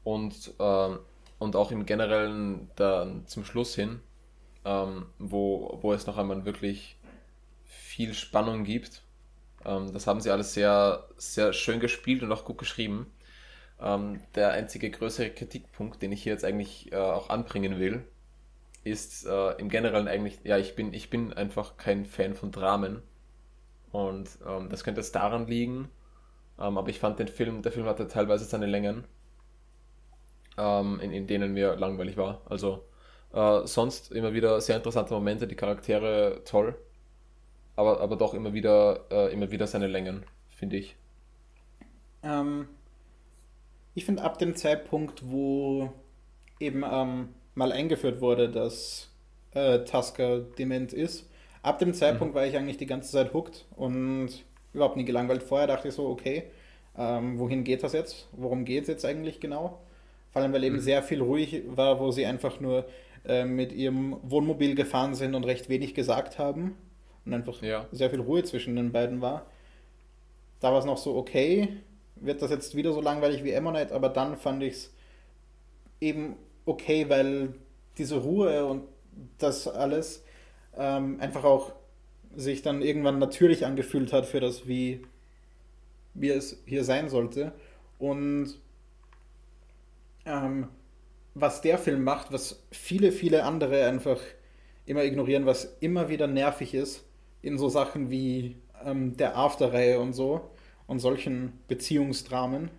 Und, ähm, und auch im Generellen dann zum Schluss hin, ähm, wo, wo es noch einmal wirklich viel Spannung gibt. Ähm, das haben sie alles sehr, sehr schön gespielt und auch gut geschrieben. Ähm, der einzige größere Kritikpunkt, den ich hier jetzt eigentlich äh, auch anbringen will, ist äh, im Generellen eigentlich, ja, ich bin, ich bin einfach kein Fan von Dramen. Und ähm, das könnte jetzt daran liegen. Ähm, aber ich fand den Film, der Film hatte teilweise seine Längen, ähm, in, in denen mir langweilig war. Also äh, sonst immer wieder sehr interessante Momente, die Charaktere toll, aber, aber doch immer wieder, äh, immer wieder seine Längen, finde ich. Ähm, ich finde, ab dem Zeitpunkt, wo eben ähm, mal eingeführt wurde, dass äh, Tusker dement ist, ab dem Zeitpunkt war ich eigentlich die ganze Zeit hooked und überhaupt nie gelangweilt. Vorher dachte ich so, okay, ähm, wohin geht das jetzt? Worum geht es jetzt eigentlich genau? Vor allem, weil eben Mhm. sehr viel ruhig war, wo sie einfach nur äh, mit ihrem Wohnmobil gefahren sind und recht wenig gesagt haben und einfach Ja. sehr viel Ruhe zwischen den beiden war. Da war es noch so, okay, wird das jetzt wieder so langweilig wie Ammonite, aber dann fand ich es eben okay, weil diese Ruhe und das alles ähm, einfach auch sich dann irgendwann natürlich angefühlt hat für das, wie, wie es hier sein sollte. Und ähm, was der Film macht, was viele, viele andere einfach immer ignorieren, was immer wieder nervig ist in so Sachen wie ähm, der After-Reihe und so und solchen Beziehungsdramen,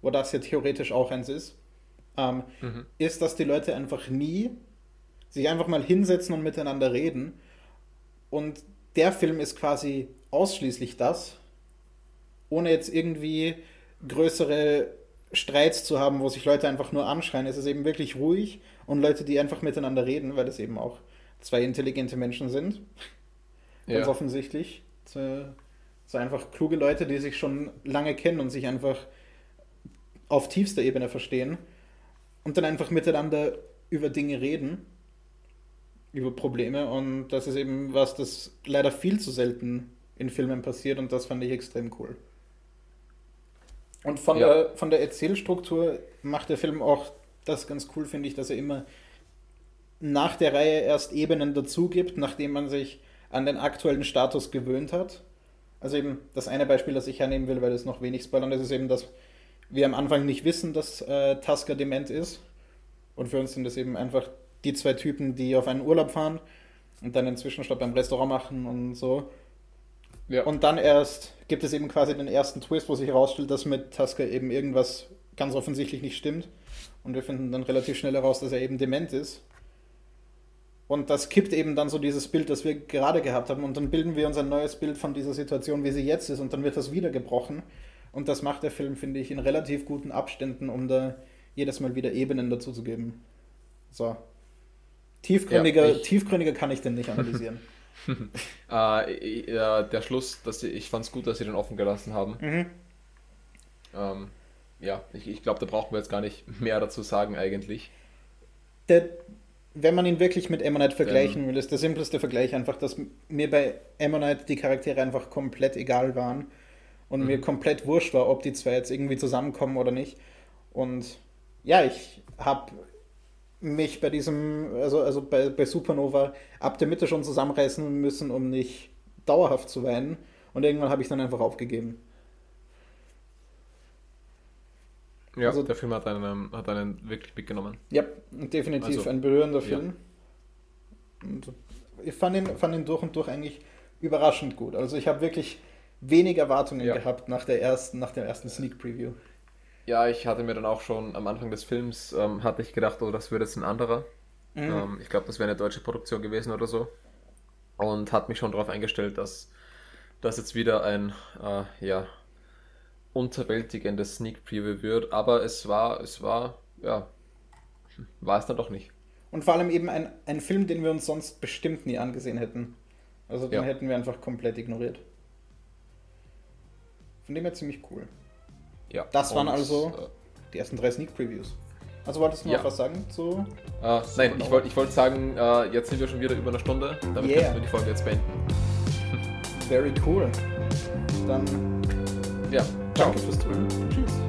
wo das ja theoretisch auch eins ist, ähm, mhm. ist, dass die Leute einfach nie sich einfach mal hinsetzen und miteinander reden. Und der Film ist quasi ausschließlich das, ohne jetzt irgendwie größere Streits zu haben, wo sich Leute einfach nur anschreien. Es ist eben wirklich ruhig und Leute, die einfach miteinander reden, weil es eben auch zwei intelligente Menschen sind. Ganz ja. offensichtlich. So, so einfach kluge Leute, die sich schon lange kennen und sich einfach auf tiefster Ebene verstehen und dann einfach miteinander über Dinge reden, über Probleme und das ist eben was, das leider viel zu selten in Filmen passiert und das fand ich extrem cool. Und von, ja. der, von der Erzählstruktur macht der Film auch das ganz cool, finde ich, dass er immer nach der Reihe erst Ebenen dazu gibt, nachdem man sich an den aktuellen Status gewöhnt hat. Also eben das eine Beispiel, das ich hernehmen will, weil es noch wenig spoilern ist, ist eben, dass wir am Anfang nicht wissen, dass äh, Tasker dement ist. Und für uns sind das eben einfach die zwei Typen, die auf einen Urlaub fahren und dann einen Zwischenstopp beim Restaurant machen und so. Ja. Und dann erst gibt es eben quasi den ersten Twist, wo sich herausstellt, dass mit Tasker eben irgendwas ganz offensichtlich nicht stimmt. Und wir finden dann relativ schnell heraus, dass er eben dement ist. Und das kippt eben dann so dieses Bild, das wir gerade gehabt haben. Und dann bilden wir uns ein neues Bild von dieser Situation, wie sie jetzt ist. Und dann wird das wieder gebrochen. Und das macht der Film, finde ich, in relativ guten Abständen, um da jedes Mal wieder Ebenen dazu zu geben. So. Tiefgründiger, ja, tiefgründiger kann ich denn nicht analysieren. äh, ja, der Schluss, dass sie, ich fand es gut, dass sie den offen gelassen haben. Mhm. Ähm, ja, ich, ich glaube, da brauchen wir jetzt gar nicht mehr dazu sagen eigentlich. Der, wenn man ihn wirklich mit Ammonite vergleichen ähm, will, ist der simpleste Vergleich einfach, dass mir bei Ammonite die Charaktere einfach komplett egal waren und mhm. mir komplett wurscht war, ob die zwei jetzt irgendwie zusammenkommen oder nicht. Und ja, ich habe mich bei diesem, also, also bei, bei Supernova ab der Mitte schon zusammenreißen müssen, um nicht dauerhaft zu weinen. Und irgendwann habe ich dann einfach aufgegeben. Ja, also, der Film hat einen, hat einen wirklich mitgenommen. Ja, definitiv also, ein berührender Film. Ja. Und ich fand ihn, fand ihn durch und durch eigentlich überraschend gut. Also ich habe wirklich wenig Erwartungen ja. gehabt nach der ersten, nach der ersten Sneak Preview. Ja, ich hatte mir dann auch schon am Anfang des Films, ähm, hatte ich gedacht, oh, das wird jetzt ein anderer. Mhm. Ähm, ich glaube, das wäre eine deutsche Produktion gewesen oder so. Und hat mich schon darauf eingestellt, dass das jetzt wieder ein, äh, ja, unterwältigendes Sneak Preview wird. Aber es war, es war, ja, war es dann doch nicht. Und vor allem eben ein, ein Film, den wir uns sonst bestimmt nie angesehen hätten. Also den ja. hätten wir einfach komplett ignoriert. Von dem her ziemlich cool. Ja. Das waren also äh, die ersten drei Sneak Previews. Also wolltest du noch ja. was sagen zu? Uh, nein, ich wollte ich wollt sagen, uh, jetzt sind wir schon wieder über eine Stunde. Damit yeah. können wir die Folge jetzt beenden. Very cool. Dann ja, danke fürs Zuhören. Tschüss.